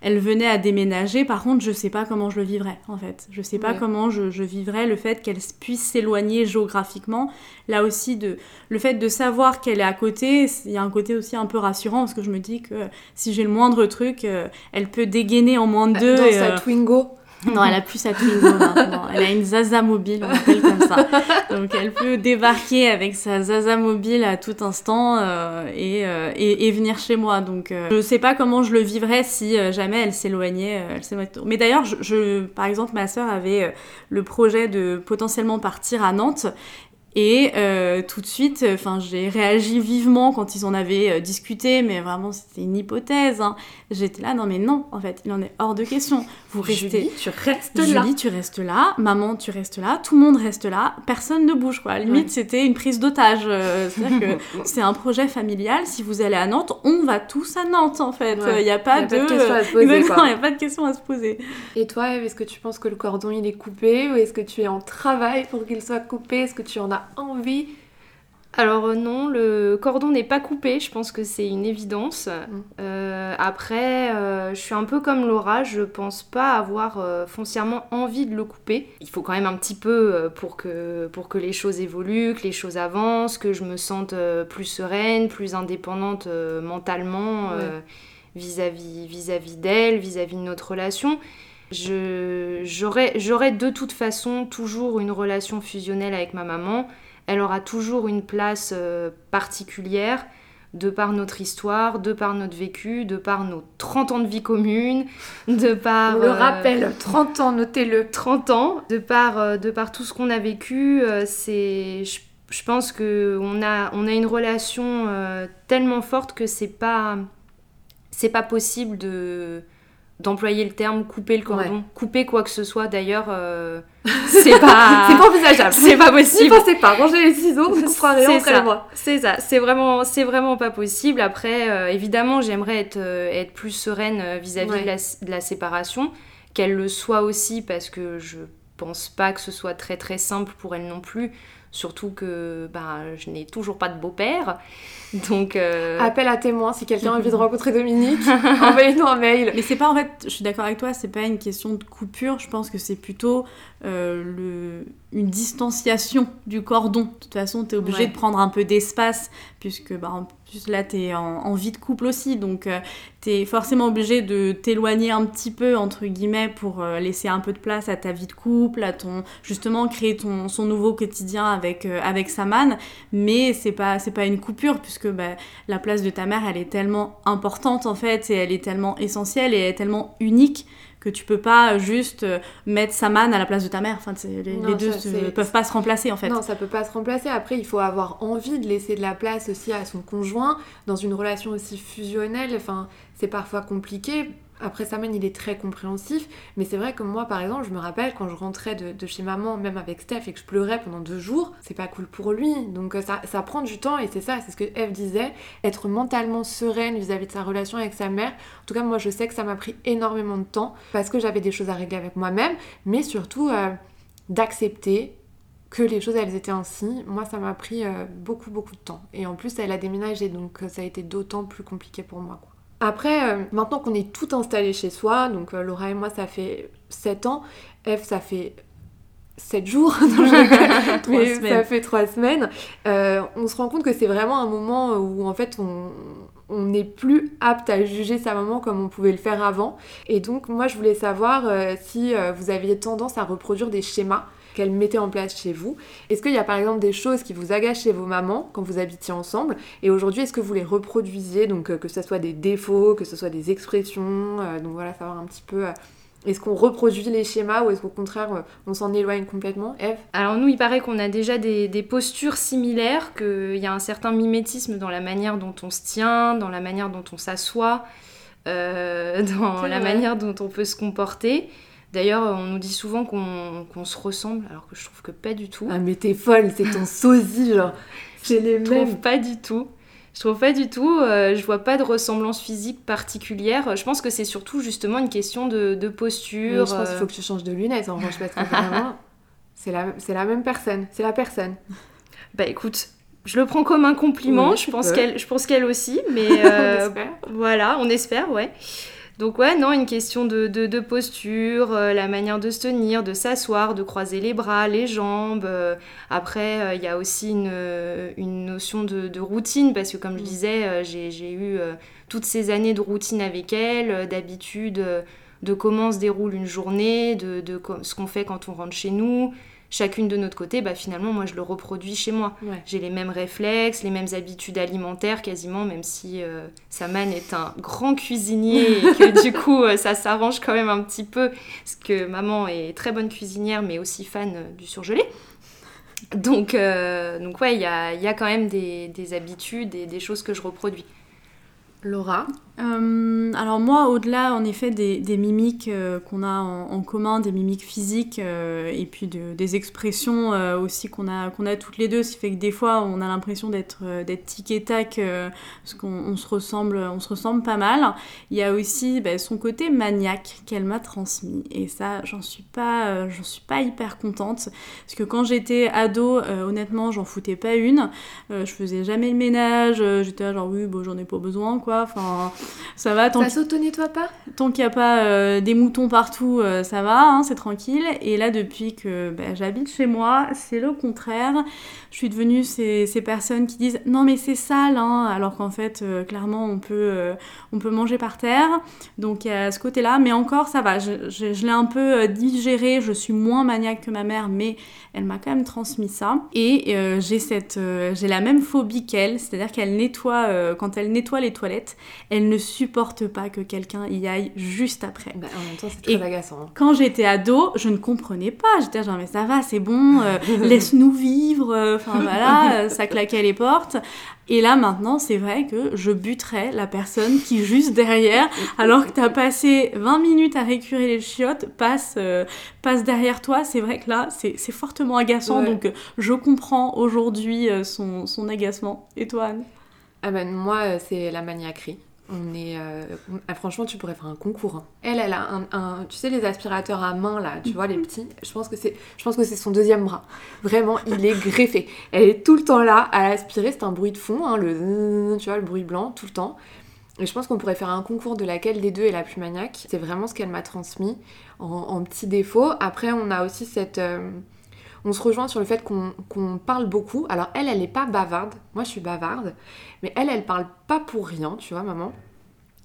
elle venait à déménager, par contre, je sais pas comment je le vivrais en fait. Je sais pas comment je, je vivrais le fait qu'elle puisse s'éloigner géographiquement. Là aussi, de, le fait de savoir qu'elle est à côté, il y a un côté aussi un peu rassurant parce que je me dis que si j'ai le moindre truc, elle peut dégainer en moins de deux. Dans sa Twingo non, elle a plus sa Twingo maintenant. Elle a une Zaza mobile, on l'appelle comme ça. Donc elle peut débarquer avec sa Zaza mobile à tout instant euh, et, euh, et, et, venir chez moi. Donc euh, je sais pas comment je le vivrais si euh, jamais elle s'éloignait. s'éloignait. Mais d'ailleurs, je, je, par exemple, ma sœur avait le projet de potentiellement partir à Nantes et euh, tout de suite, enfin, j'ai réagi vivement quand ils en avaient euh, discuté, mais vraiment c'était une hypothèse. Hein. J'étais là, non mais non, en fait, il en est hors de question. Vous restez. Julie, tu restes Julie, là. Julie, tu restes là. Maman, tu restes là. Tout le monde reste là. Personne ne bouge, quoi. Limite, ouais. c'était une prise d'otage. Euh, C'est-à-dire que c'est un projet familial. Si vous allez à Nantes, on va tous à Nantes, en fait. Il ouais. n'y a pas y a de. Il n'y a pas de question à se poser. Et toi, est-ce que tu penses que le cordon il est coupé ou est-ce que tu es en travail pour qu'il soit coupé? Est-ce que tu en as envie alors euh, non, le cordon n'est pas coupé, je pense que c'est une évidence. Mmh. Euh, après, euh, je suis un peu comme Laura, je pense pas avoir euh, foncièrement envie de le couper. Il faut quand même un petit peu pour que, pour que les choses évoluent, que les choses avancent, que je me sente plus sereine, plus indépendante mentalement vis-à-vis vis-à-vis d'elle, vis-à-vis de notre relation. J'aurais de toute façon toujours une relation fusionnelle avec ma maman elle aura toujours une place euh, particulière de par notre histoire, de par notre vécu, de par nos 30 ans de vie commune, de par... On le euh, rappelle, 30 ans, notez-le. 30 ans, de par, euh, de par tout ce qu'on a vécu, c'est... Je, je, pense qu'on a, on a une relation tellement forte que c'est pas... C'est pas possible de d'employer le terme couper le cordon, ouais. couper quoi que ce soit d'ailleurs, euh, c'est pas. c'est pas envisageable. C'est pas possible. N'y pensez pas, rangez les ciseaux, vous croirez entre moi. C'est ça, c'est vraiment, c'est vraiment pas possible. Après, euh, évidemment, j'aimerais être, euh, être plus sereine vis-à-vis -vis ouais. de, la, de la séparation, qu'elle le soit aussi parce que je pense pas que ce soit très très simple pour elle non plus. Surtout que bah, je n'ai toujours pas de beau-père. Donc. Euh... Appel à témoin si quelqu'un a envie de rencontrer Dominique, envoyez-nous un mail. Mais c'est pas en fait, je suis d'accord avec toi, c'est pas une question de coupure, je pense que c'est plutôt euh, le, une distanciation du cordon. De toute façon, tu es obligé ouais. de prendre un peu d'espace, puisque bah, en plus là, tu es en, en, vie de couple aussi, donc euh, tu es forcément obligé de t'éloigner un petit peu, entre guillemets, pour euh, laisser un peu de place à ta vie de couple, à ton justement créer ton, son nouveau quotidien avec, euh, avec Saman, mais c'est pas, pas une coupure, puisque bah, la place de ta mère, elle est tellement importante en fait, et elle est tellement essentielle, et elle est tellement unique que tu peux pas juste mettre Saman à la place de ta mère. Enfin, les, non, les deux ne peuvent pas se remplacer en fait. Non, ça peut pas se remplacer. Après, il faut avoir envie de laisser de la place aussi à son conjoint dans une relation aussi fusionnelle. Enfin, c'est parfois compliqué. Après, Saman, il est très compréhensif. Mais c'est vrai que moi, par exemple, je me rappelle quand je rentrais de, chez maman, même avec Steph, et que je pleurais pendant deux jours, c'est pas cool pour lui. Donc ça, ça prend du temps, et c'est ça, c'est ce que Eve disait, être mentalement sereine vis-à-vis -vis de sa relation avec sa mère. En tout cas, moi, je sais que ça m'a pris énormément de temps, parce que j'avais des choses à régler avec moi-même, mais surtout euh, d'accepter que les choses elles étaient ainsi. Moi, ça m'a pris euh, beaucoup, beaucoup de temps. Et en plus, elle a déménagé, donc ça a été d'autant plus compliqué pour moi. Après, euh, maintenant qu'on est tout installé chez soi, donc euh, Laura et moi, ça fait 7 ans, Eve, ça fait 7 jours, mais ça fait 3 semaines, euh, on se rend compte que c'est vraiment un moment où en fait on on n'est plus apte à juger sa maman comme on pouvait le faire avant. Et donc moi je voulais savoir euh, si euh, vous aviez tendance à reproduire des schémas qu'elle mettait en place chez vous. Est-ce qu'il y a par exemple des choses qui vous agacent chez vos mamans quand vous habitiez ensemble? Et aujourd'hui, est-ce que vous les reproduisiez? Donc euh, que ce soit des défauts, que ce soit des expressions, euh, donc voilà, savoir un petit peu... Euh, est-ce qu'on reproduit les schémas ou est-ce qu'au contraire on s'en éloigne complètement? Eve? Alors nous il paraît qu'on a déjà des, des postures similaires, qu'il y a un certain mimétisme dans la manière dont on se tient, dans la manière dont on s'assoit, euh, dans la manière dont on peut se comporter. D'ailleurs, on nous dit souvent qu'on qu se ressemble, alors que je trouve que pas du tout. Ah, mais t'es folle, c'est ton sosie, genre. J'ai les mêmes. Je trouve pas du tout. Je trouve pas du tout. Euh, je vois pas de ressemblance physique particulière. Je pense que c'est surtout justement une question de, de posture. Mais je pense qu'il faut que tu changes de lunettes, en revanche, parce que vraiment. C'est la, même personne, c'est la personne. Bah écoute, je le prends comme un compliment, Oui, je, pense qu'elle, je pense qu'elle aussi, mais euh, voilà, on espère, ouais. Donc ouais, non, une question de, de, de posture, euh, la manière de se tenir, de s'asseoir, de croiser les bras, les jambes. euh, après, euh, il y a aussi une, une notion de, de routine, parce que comme je disais, euh, j'ai, eu toutes ces années de routine avec elle, d'habitude de comment se déroule une journée, de, ce qu'on fait quand on rentre chez nous. Chacune de notre côté, bah, finalement, moi, je le reproduis chez moi. Ouais. J'ai les mêmes réflexes, les mêmes habitudes alimentaires quasiment, même si euh, Saman est un grand cuisinier et que du coup euh, ça s'arrange quand même un petit peu, parce que maman est très bonne cuisinière mais aussi fan euh, du surgelé. Donc, euh, donc ouais, il y a, y a quand même des, des habitudes et des choses que je reproduis. Laura, Euh, alors moi, au-delà en effet des, mimiques euh, qu'on a en, commun, des mimiques physiques euh, et puis de- des expressions aussi qu'on a, qu'on a toutes les deux, ce qui fait que des fois on a l'impression d'être d'être tic et tac parce qu'on on se ressemble, se ressemble pas mal. Il y a aussi bah, son côté maniaque qu'elle m'a transmis et ça, j'en suis pas, suis pas hyper contente parce que quand j'étais ado, honnêtement, j'en foutais pas une. Je faisais jamais le ménage, j'étais genre oui, bon, j'en ai pas besoin quoi. Enfin, ça va, tant ça s'auto-nettoie pas? Tant qu'il n'y a pas euh, des moutons partout, euh, ça va, hein, c'est tranquille. Et là, depuis que bah, j'habite chez moi, c'est le contraire. Je suis devenue ces, ces personnes qui disent non mais c'est sale, hein, alors qu'en fait, euh, clairement, on peut, on peut manger par terre. Donc il y a ce côté-là, mais encore, ça va. Je, je- je l'ai un peu digéré. Je suis moins maniaque que ma mère, mais elle m'a quand même transmis ça. Et euh, j'ai cette, euh, j'ai la même phobie qu'elle, c'est-à-dire qu'elle nettoie, euh, quand elle nettoie les toilettes, elle ne supporte pas que quelqu'un y aille juste après. Bah, En même temps, c'est très agaçant. hein. Quand j'étais ado, je ne comprenais pas. J'étais genre, mais ça va, c'est bon, laisse-nous vivre. Enfin voilà, ça claquait les portes. Et là maintenant, c'est vrai que je buterais la personne qui, juste derrière, alors que t'as passé 20 minutes à récurer les chiottes, passe, euh, passe derrière toi. C'est vrai que là, c'est fortement agaçant. Ouais. Donc je comprends aujourd'hui euh, son, son agacement. Et toi, Anne? Ah ben moi, euh, c'est la maniaquerie. On est, euh, ah, franchement, tu pourrais faire un concours. hein. Elle, elle a un, un- tu sais, les aspirateurs à main là, tu vois, les petits. Je pense que c'est, je pense que c'est son deuxième bras. Vraiment, il est greffé. Elle est tout le temps là à aspirer. C'est un bruit de fond, hein, le, tu vois, le bruit blanc tout le temps. Et je pense qu'on pourrait faire un concours de laquelle des deux est la plus maniaque. C'est vraiment ce qu'elle m'a transmis en, en petit défaut. Après, on a aussi cette. euh, on se rejoint sur le fait qu'on parle beaucoup. Alors, elle, elle n'est pas bavarde. Moi, je suis bavarde. Mais elle, elle parle pas pour rien, tu vois, maman.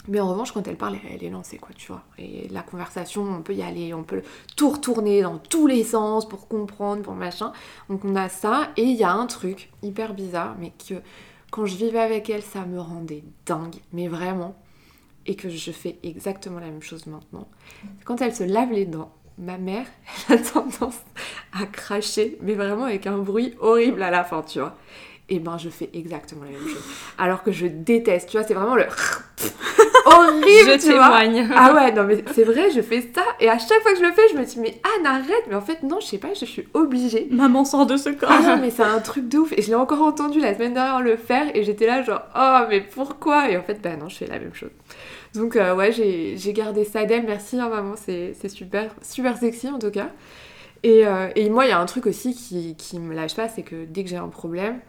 Mais en revanche, quand elle parle, elle est lancée, quoi, tu vois. Et la conversation, on peut y aller, on peut tout retourner dans tous les sens pour comprendre, pour machin. Donc on a ça, et il y a un truc hyper bizarre, mais que quand je vivais avec elle, ça me rendait dingue, mais vraiment. Et que je fais exactement la même chose maintenant. Quand elle se lave les dents, ma mère, elle a tendance à cracher, mais vraiment avec un bruit horrible à la fin, tu vois. Et ben je fais exactement la même chose. Alors que je déteste, tu vois, c'est vraiment le horrible, je tu vois. témoigne. Ah ouais, non mais c'est vrai, je fais ça et à chaque fois que je le fais, je me dis mais Anne arrête, mais en fait non, je sais pas, je suis obligée. Maman sort de ce corps. Ah non mais c'est un truc de ouf et je l'ai encore entendu la semaine dernière le faire et j'étais là genre oh mais pourquoi? Et en fait bah non, je fais la même chose. Donc euh, ouais, j'ai gardé ça d'elle, merci hein, maman, c'est c'est super, super sexy en tout cas. Et, euh, et moi il y a un truc aussi qui, qui me lâche pas, c'est que dès que j'ai un problème,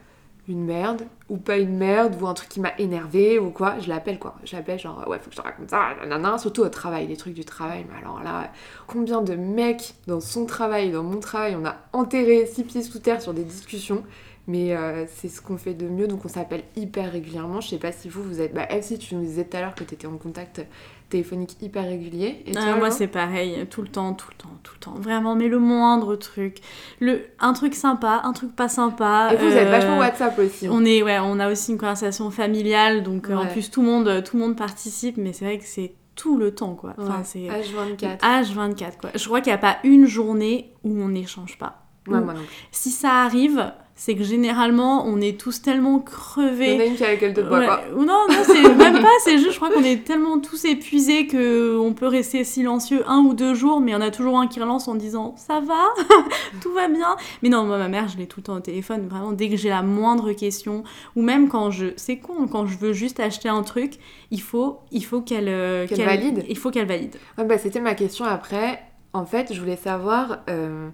une merde, ou pas une merde, ou un truc qui m'a énervé ou quoi, je l'appelle quoi. Je l'appelle genre, ouais, faut que je te raconte ça, nanana, surtout au travail, les trucs du travail. Mais alors là, combien de mecs dans son travail, dans mon travail, on a enterré six pieds sous terre sur des discussions, mais euh, c'est ce qu'on fait de mieux, donc on s'appelle hyper régulièrement. Je sais pas si vous, vous êtes. Bah, si tu nous disais tout à l'heure que tu étais en contact téléphonique hyper régulier. Et Ah, moi c'est pareil, tout le temps, tout le temps, tout le temps. Vraiment, mais le moindre truc. Le, un truc sympa, un truc pas sympa. Et vous, vous êtes euh, vachement WhatsApp aussi. hein. On est, ouais, on a aussi une conversation familiale, donc euh, en plus tout le monde, tout le monde participe, mais c'est vrai que c'est tout le temps, quoi. Enfin, Ouais. c'est H24. H24, quoi. Je crois qu'il n'y a pas une journée où on n'échange pas. Ouais, moi non. Si ça arrive, c'est que généralement on est tous tellement crevés. Il y en a une qui a laquelle te bois Ouais. quoi. Non, non, c'est même pas, c'est juste, je crois qu'on est tellement tous épuisés que on peut rester silencieux un ou deux jours, mais il y en a toujours un qui relance en disant ça va, tout va bien? Mais non, moi, ma mère, je l'ai tout le temps au téléphone, vraiment, dès que j'ai la moindre question, ou même quand je, c'est con, quand je veux juste acheter un truc, il faut, il faut qu'elle, euh, Qu'elle valide. Il faut qu'elle valide. Ouais, bah, c'était ma question après. En fait, je voulais savoir, euh,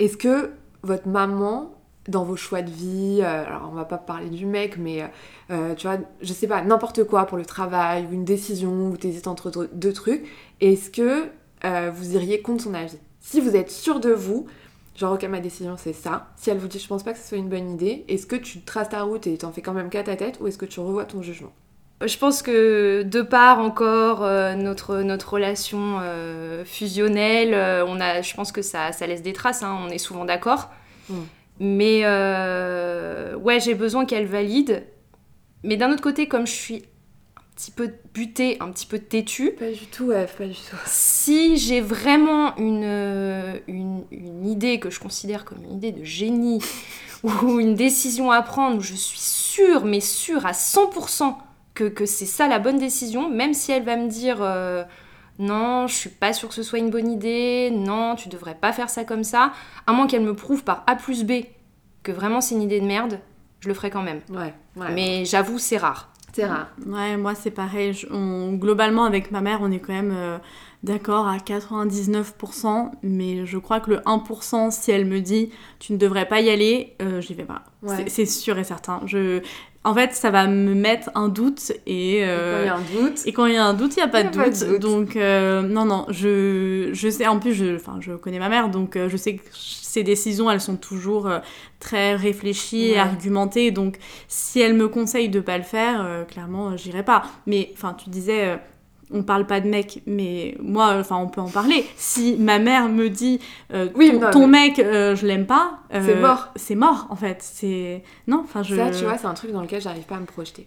Est-ce que votre maman, dans vos choix de vie, euh, alors on va pas parler du mec, mais euh, tu vois, je sais pas, n'importe quoi pour le travail, ou une décision, ou t'hésites entre deux- trucs, est-ce que euh, vous iriez contre son avis? Si vous êtes sûr de vous, genre ok ma décision c'est ça, si elle vous dit je pense pas que ce soit une bonne idée, est-ce que tu traces ta route et t'en fais quand même qu'à ta tête, ou est-ce que tu revois ton jugement? Je pense que de part encore euh, notre, notre relation euh, fusionnelle, euh, on a, je pense que ça, ça laisse des traces, hein, on est souvent d'accord. Mm. Mais euh, ouais, j'ai besoin qu'elle valide. Mais d'un autre côté, comme je suis un petit peu butée, un petit peu têtue, Pas du tout, ouais, pas du tout. si j'ai vraiment une, euh, une, une idée que je considère comme une idée de génie ou une décision à prendre où je suis sûre, mais sûre à 100% que, que c'est ça la bonne décision, même si elle va me dire euh, non, je suis pas sûre que ce soit une bonne idée, non, tu devrais pas faire ça comme ça, à moins qu'elle me prouve par A plus B que vraiment c'est une idée de merde, je le ferai quand même. Ouais, ouais. Mais j'avoue, c'est rare. c'est rare. Ouais, moi c'est pareil. Je- on- globalement, avec ma mère, on est quand même euh, d'accord à 99%, mais je crois que le 1%, si elle me dit tu ne devrais pas y aller, euh, j'y vais pas. Ouais. C'est- sûr et certain. Je... En fait, ça va me mettre un doute et. Et euh, Quand il y a un doute, Et quand il y a un doute, il n'y a pas, Il y a de, pas doute. de doute. Donc, euh, non, non, je, je sais, en plus, je, enfin, je connais ma mère, donc euh, je sais que ses décisions, elles sont toujours euh, très réfléchies et argumentées. Donc, si elle me conseille de pas le faire, euh, clairement, euh, j'irai pas. Mais, enfin, tu disais, euh, on parle pas de mec, mais moi, enfin, on peut en parler. Si ma mère me dit, euh, Oui, ton, non, ton mais- mec, euh, je l'aime pas, euh, C'est mort. C'est mort, en fait. C'est. Non, enfin, je. ça, tu vois, c'est un truc dans lequel j'arrive pas à me projeter.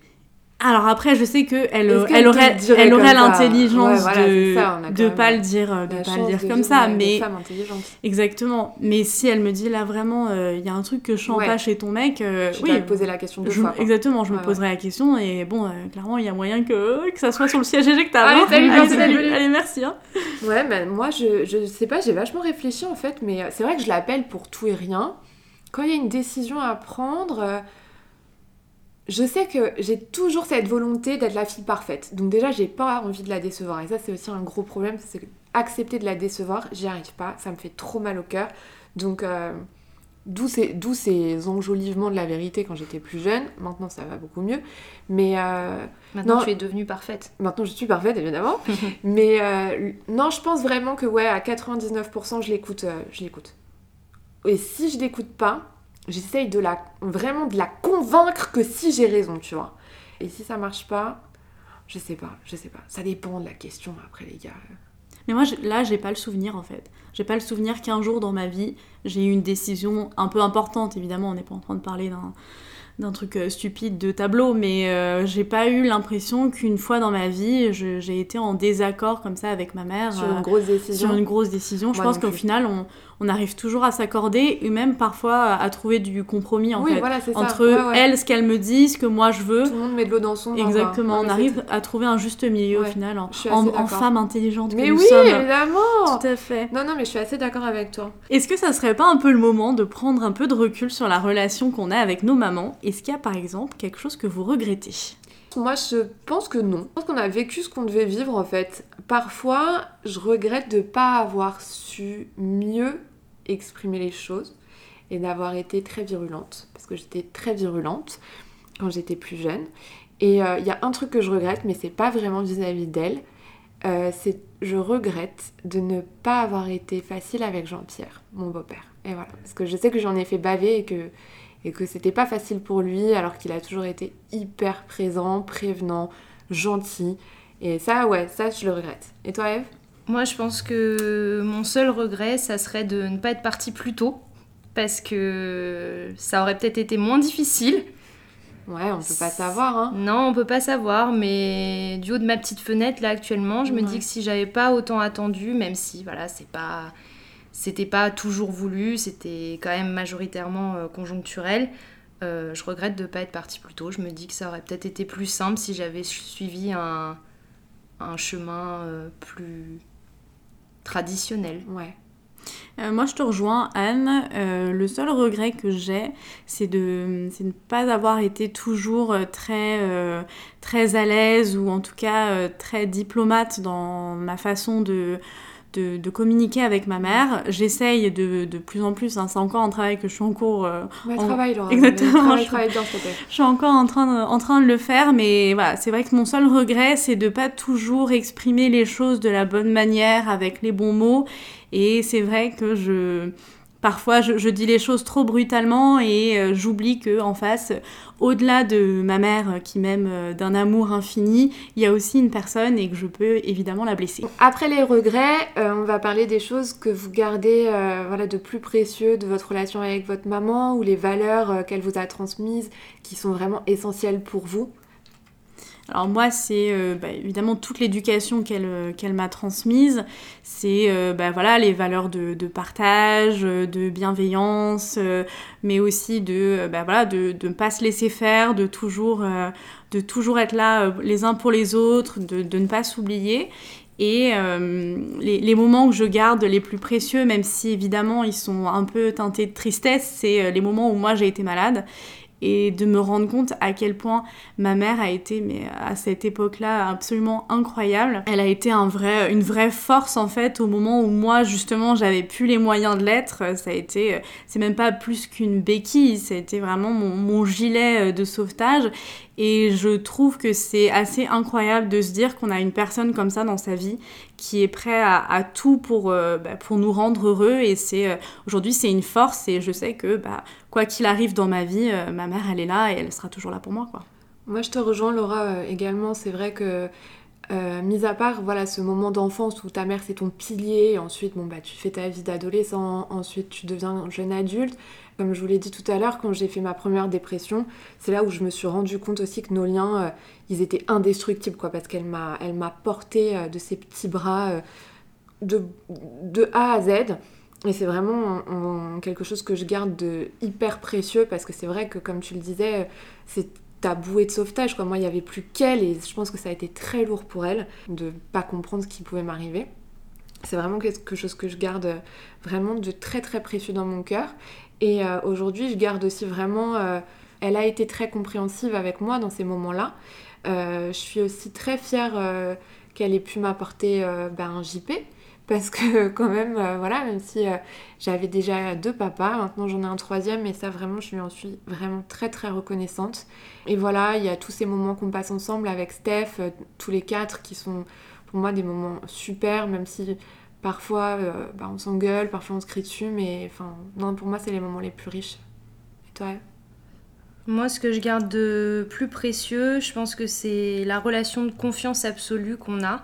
Alors après, je sais que elle, qu'elle elle aurait, elle aurait l'intelligence Ouais, voilà, de ça, de pas le dire, euh, de pas le dire comme ça, mais exactement. Mais si elle me dit là vraiment, euh, il y a un truc que je sens Ouais. pas chez ton mec, euh, Je oui, te poser la question deux je- fois. quoi. exactement, je me poserai la question et bon, euh, clairement, il y a moyen que que ça soit sur le siège éjectable. Allez, hein. salut, allez, salut, salut. allez, merci. hein. Ouais, mais moi, je, je sais pas, j'ai vachement réfléchi en fait, mais euh, c'est vrai que je l'appelle pour tout et rien. Quand il y a une décision à prendre, euh, je sais que j'ai toujours cette volonté d'être la fille parfaite. Donc déjà, j'ai pas envie de la décevoir. Et ça, c'est aussi un gros problème, c'est accepter de la décevoir, j'y arrive pas, ça me fait trop mal au cœur. Donc, euh, d'où ces, ces enjolivements de la vérité quand j'étais plus jeune. Maintenant, ça va beaucoup mieux. Mais... euh, Maintenant, Non. tu es devenue parfaite. Maintenant, je suis parfaite, évidemment. Mais euh, non, je pense vraiment que, ouais, à 99%, je l'écoute. je l'écoute. Et si je l'écoute pas, j'essaye de la, vraiment de la convaincre que si j'ai raison, tu vois. Et si ça marche pas, je sais pas, je sais pas. Ça dépend de la question, après, les gars. Mais moi, je- là, j'ai pas le souvenir en fait. J'ai pas le souvenir qu'un jour dans ma vie, j'ai eu une décision un peu importante. Évidemment, on n'est pas en train de parler d'un d'un truc euh, stupide de tableau, mais euh, j'ai pas eu l'impression qu'une fois dans ma vie, j'ai été en désaccord comme ça avec ma mère. Sur euh, une grosse décision. sur une grosse décision. Je pense qu'au final, on, on arrive toujours à s'accorder et même parfois à, trouver du compromis en oui, fait. voilà, c'est ça. Entre Ouais, ouais. elle, ce qu'elle me dit, ce que moi je veux. Tout le monde met de l'eau dans son. Exactement, Ouais, on arrive à trouver un juste milieu au final, en, femme intelligente Mais que nous oui, sommes. évidemment Tout à fait. Non, non, mais je suis assez d'accord avec toi. Est-ce que ça serait pas un peu le moment de prendre un peu de recul sur la relation qu'on a avec nos mamans? Est-ce qu'il y a par exemple quelque chose que vous regrettez? Moi, je pense que non. Je pense qu'on a vécu ce qu'on devait vivre en fait. Parfois, je regrette de pas avoir su mieux exprimer les choses et d'avoir été très virulente parce que j'étais très virulente quand j'étais plus jeune. Et euh, il y a un truc que je regrette, mais c'est pas vraiment vis-à-vis d'elle. euh, c'est je regrette de ne pas avoir été facile avec Jean-Pierre, mon beau-père. Et voilà, parce que je sais que j'en ai fait baver et que et que c'était pas facile pour lui alors qu'il a toujours été hyper présent, prévenant, gentil. Et ça, ouais, ça, je le regrette. Et toi, Eve Moi, je pense que mon seul regret, ça serait de ne pas être partie plus tôt. Parce que ça aurait peut-être été moins difficile. Ouais, on peut pas savoir, hein. Non, on peut pas savoir, mais du haut de ma petite fenêtre, là, actuellement, je me Ouais. dis que si j'avais pas autant attendu, même si, voilà, c'est pas. C'était pas toujours voulu, c'était quand même majoritairement euh, conjoncturel. euh, je regrette de pas être partie plus tôt. Je me dis que ça aurait peut-être été plus simple si j'avais suivi un, un chemin euh, plus traditionnel. Ouais. Euh, moi, je te rejoins, Anne. Euh, le seul regret que j'ai, c'est de, de ne pas avoir été toujours très, très à l'aise ou en tout cas très diplomate dans ma façon de, de, de communiquer avec ma mère. J'essaye de, de plus en plus, hein, c'est encore un travail que je suis en cours. euh, Mais en- travaille, Laura. Exactement, Travaille, je- je suis encore en train de, en train de le faire, mais voilà, c'est vrai que mon seul regret, c'est de pas toujours exprimer les choses de la bonne manière, avec les bons mots. Et c'est vrai que je, parfois, je, dis les choses trop brutalement et euh, j'oublie que en face, au-delà de ma mère qui m'aime euh, d'un amour infini, il y a aussi une personne et que je peux évidemment la blesser. Après les regrets, euh, on va parler des choses que vous gardez voilà, de plus précieux de votre relation avec votre maman ou les valeurs qu'elle vous a transmises qui sont vraiment essentielles pour vous. Alors moi, c'est euh, bah, évidemment toute l'éducation qu'elle euh, m'a transmise. C'est euh, bah, voilà, les valeurs de, partage, euh, de bienveillance, euh, mais aussi de bah, voilà, de, de ne pas se laisser faire, de toujours, de toujours être là les uns pour les autres, de, de ne pas s'oublier. Et les, les moments que je garde les plus précieux, même si évidemment ils sont un peu teintés de tristesse, c'est les moments où moi j'ai été malade et de me rendre compte à quel point ma mère a été, mais à cette époque-là, absolument incroyable. Elle a été un vrai, une vraie force en fait au moment où moi justement j'avais plus les moyens de l'être. Ça a été, c'est même pas plus qu'une béquille, ça a été vraiment mon, gilet de sauvetage. Et je trouve que c'est assez incroyable de se dire qu'on a une personne comme ça dans sa vie qui est prêt à, tout pour, euh, bah, pour nous rendre heureux. Et c'est euh, aujourd'hui c'est une force et je sais que bah, quoi qu'il arrive dans ma vie, euh, ma mère elle est là et elle sera toujours là pour moi quoi. Moi, je te rejoins, Laura, euh, également. C'est vrai que, euh, mis à part voilà, ce moment d'enfance où ta mère c'est ton pilier, ensuite bon, bah, tu fais ta vie d'adolescent, ensuite tu deviens jeune adulte. Comme je vous l'ai dit tout à l'heure, quand j'ai fait ma première dépression, c'est là où je me suis rendu compte aussi que nos liens, euh, ils étaient indestructibles, quoi, parce qu'elle m'a, elle m'a porté de ses petits bras de A à Z. Et c'est vraiment en- en quelque chose que je garde de hyper précieux, parce que c'est vrai que, comme tu le disais, c'est ta bouée de sauvetage. Moi, il n'y avait plus qu'elle, et je pense que ça a été très lourd pour elle de pas comprendre ce qui pouvait m'arriver. C'est vraiment quelque chose que je garde vraiment de très très précieux dans mon cœur. Et euh, aujourd'hui, je garde aussi vraiment. euh, elle a été très compréhensive avec moi dans ces moments-là. Euh, je suis aussi très fière qu'elle ait pu m'apporter ben, un JP. Parce que quand même, euh, voilà, même si euh, j'avais déjà deux papas, maintenant j'en ai un troisième, et ça vraiment, je lui en suis vraiment très très reconnaissante. Et voilà, il y a tous ces moments qu'on passe ensemble avec Steph, euh, tous les quatre, qui sont pour moi des moments super, même si parfois bah, on s'engueule, parfois on se crie dessus, mais enfin, non, pour moi, c'est les moments les plus riches. Et toi? Moi, ce que je garde de plus précieux, je pense que c'est la relation de confiance absolue qu'on a.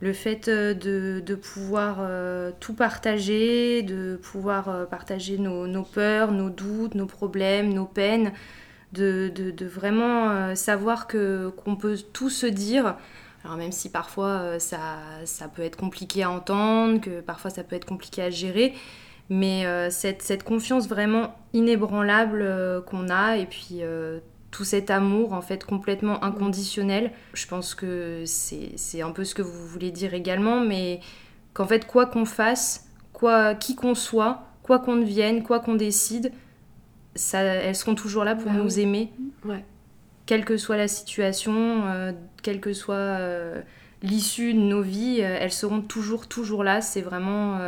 Le fait euh, de, de pouvoir euh, tout partager, de pouvoir euh, partager nos, nos peurs, nos doutes, nos problèmes, nos peines, de, de- vraiment savoir que qu'on peut tout se dire. Alors même si parfois ça, ça peut être compliqué à entendre, que parfois ça peut être compliqué à gérer, mais cette, cette confiance vraiment inébranlable qu'on a et puis tout cet amour en fait complètement inconditionnel, je pense que c'est un peu ce que vous voulez dire également, mais qu'en fait quoi qu'on fasse, quoi qui qu'on soit, quoi qu'on devienne, quoi qu'on décide, ça, elles seront toujours là pour Bah nous oui. aimer, Ouais. quelle que soit la situation, euh, quelle que soit euh, l'issue de nos vies, euh, elles seront toujours, toujours là. C'est vraiment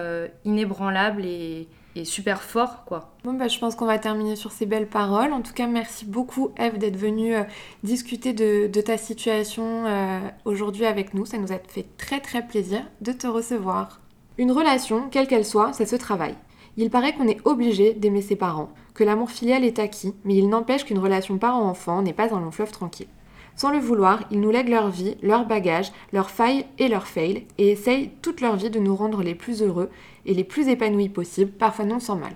inébranlable et, super fort, quoi. Bon, bah, je pense qu'on va terminer sur ces belles paroles. En tout cas, merci beaucoup, Eve, d'être venue euh, discuter de, ta situation euh, aujourd'hui avec nous. Ça nous a fait très très plaisir de te recevoir. Une relation, quelle qu'elle soit, ça se travaille. Il paraît qu'on est obligé d'aimer ses parents, que l'amour filial est acquis, mais il n'empêche qu'une relation parent-enfant n'est pas un long fleuve tranquille. Sans le vouloir, ils nous lèguent leur vie, leurs bagages, leurs failles et leurs fails, et essayent toute leur vie de nous rendre les plus heureux et les plus épanouis possibles, parfois non sans mal.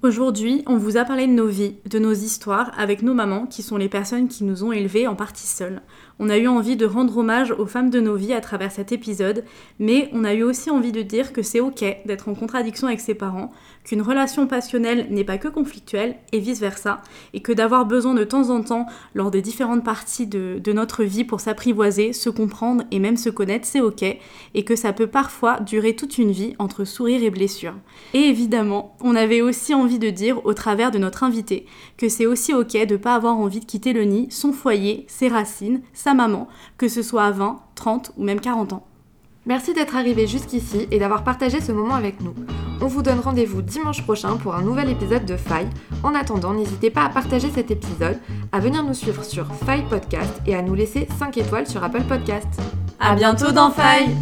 Aujourd'hui, on vous a parlé de nos vies, de nos histoires avec nos mamans qui sont les personnes qui nous ont élevés en partie seules. On a eu envie de rendre hommage aux femmes de nos vies à travers cet épisode, mais on a eu aussi envie de dire que c'est ok d'être en contradiction avec ses parents, qu'une relation passionnelle n'est pas que conflictuelle et vice-versa, et que d'avoir besoin de temps en temps, lors des différentes parties de, notre vie pour s'apprivoiser, se comprendre et même se connaître, c'est ok, et que ça peut parfois durer toute une vie entre sourire et blessure. Et évidemment, on avait aussi envie de dire au travers de notre invité que c'est aussi ok de pas avoir envie de quitter le nid, son foyer, ses racines, sa maman, que ce soit à 20, 30 ou même 40 ans. Merci d'être arrivé jusqu'ici et d'avoir partagé ce moment avec nous. On vous donne rendez-vous dimanche prochain pour un nouvel épisode de Faille. En attendant, n'hésitez pas à partager cet épisode, à venir nous suivre sur Faille Podcast et à nous laisser 5 étoiles sur Apple Podcast. À bientôt dans Faille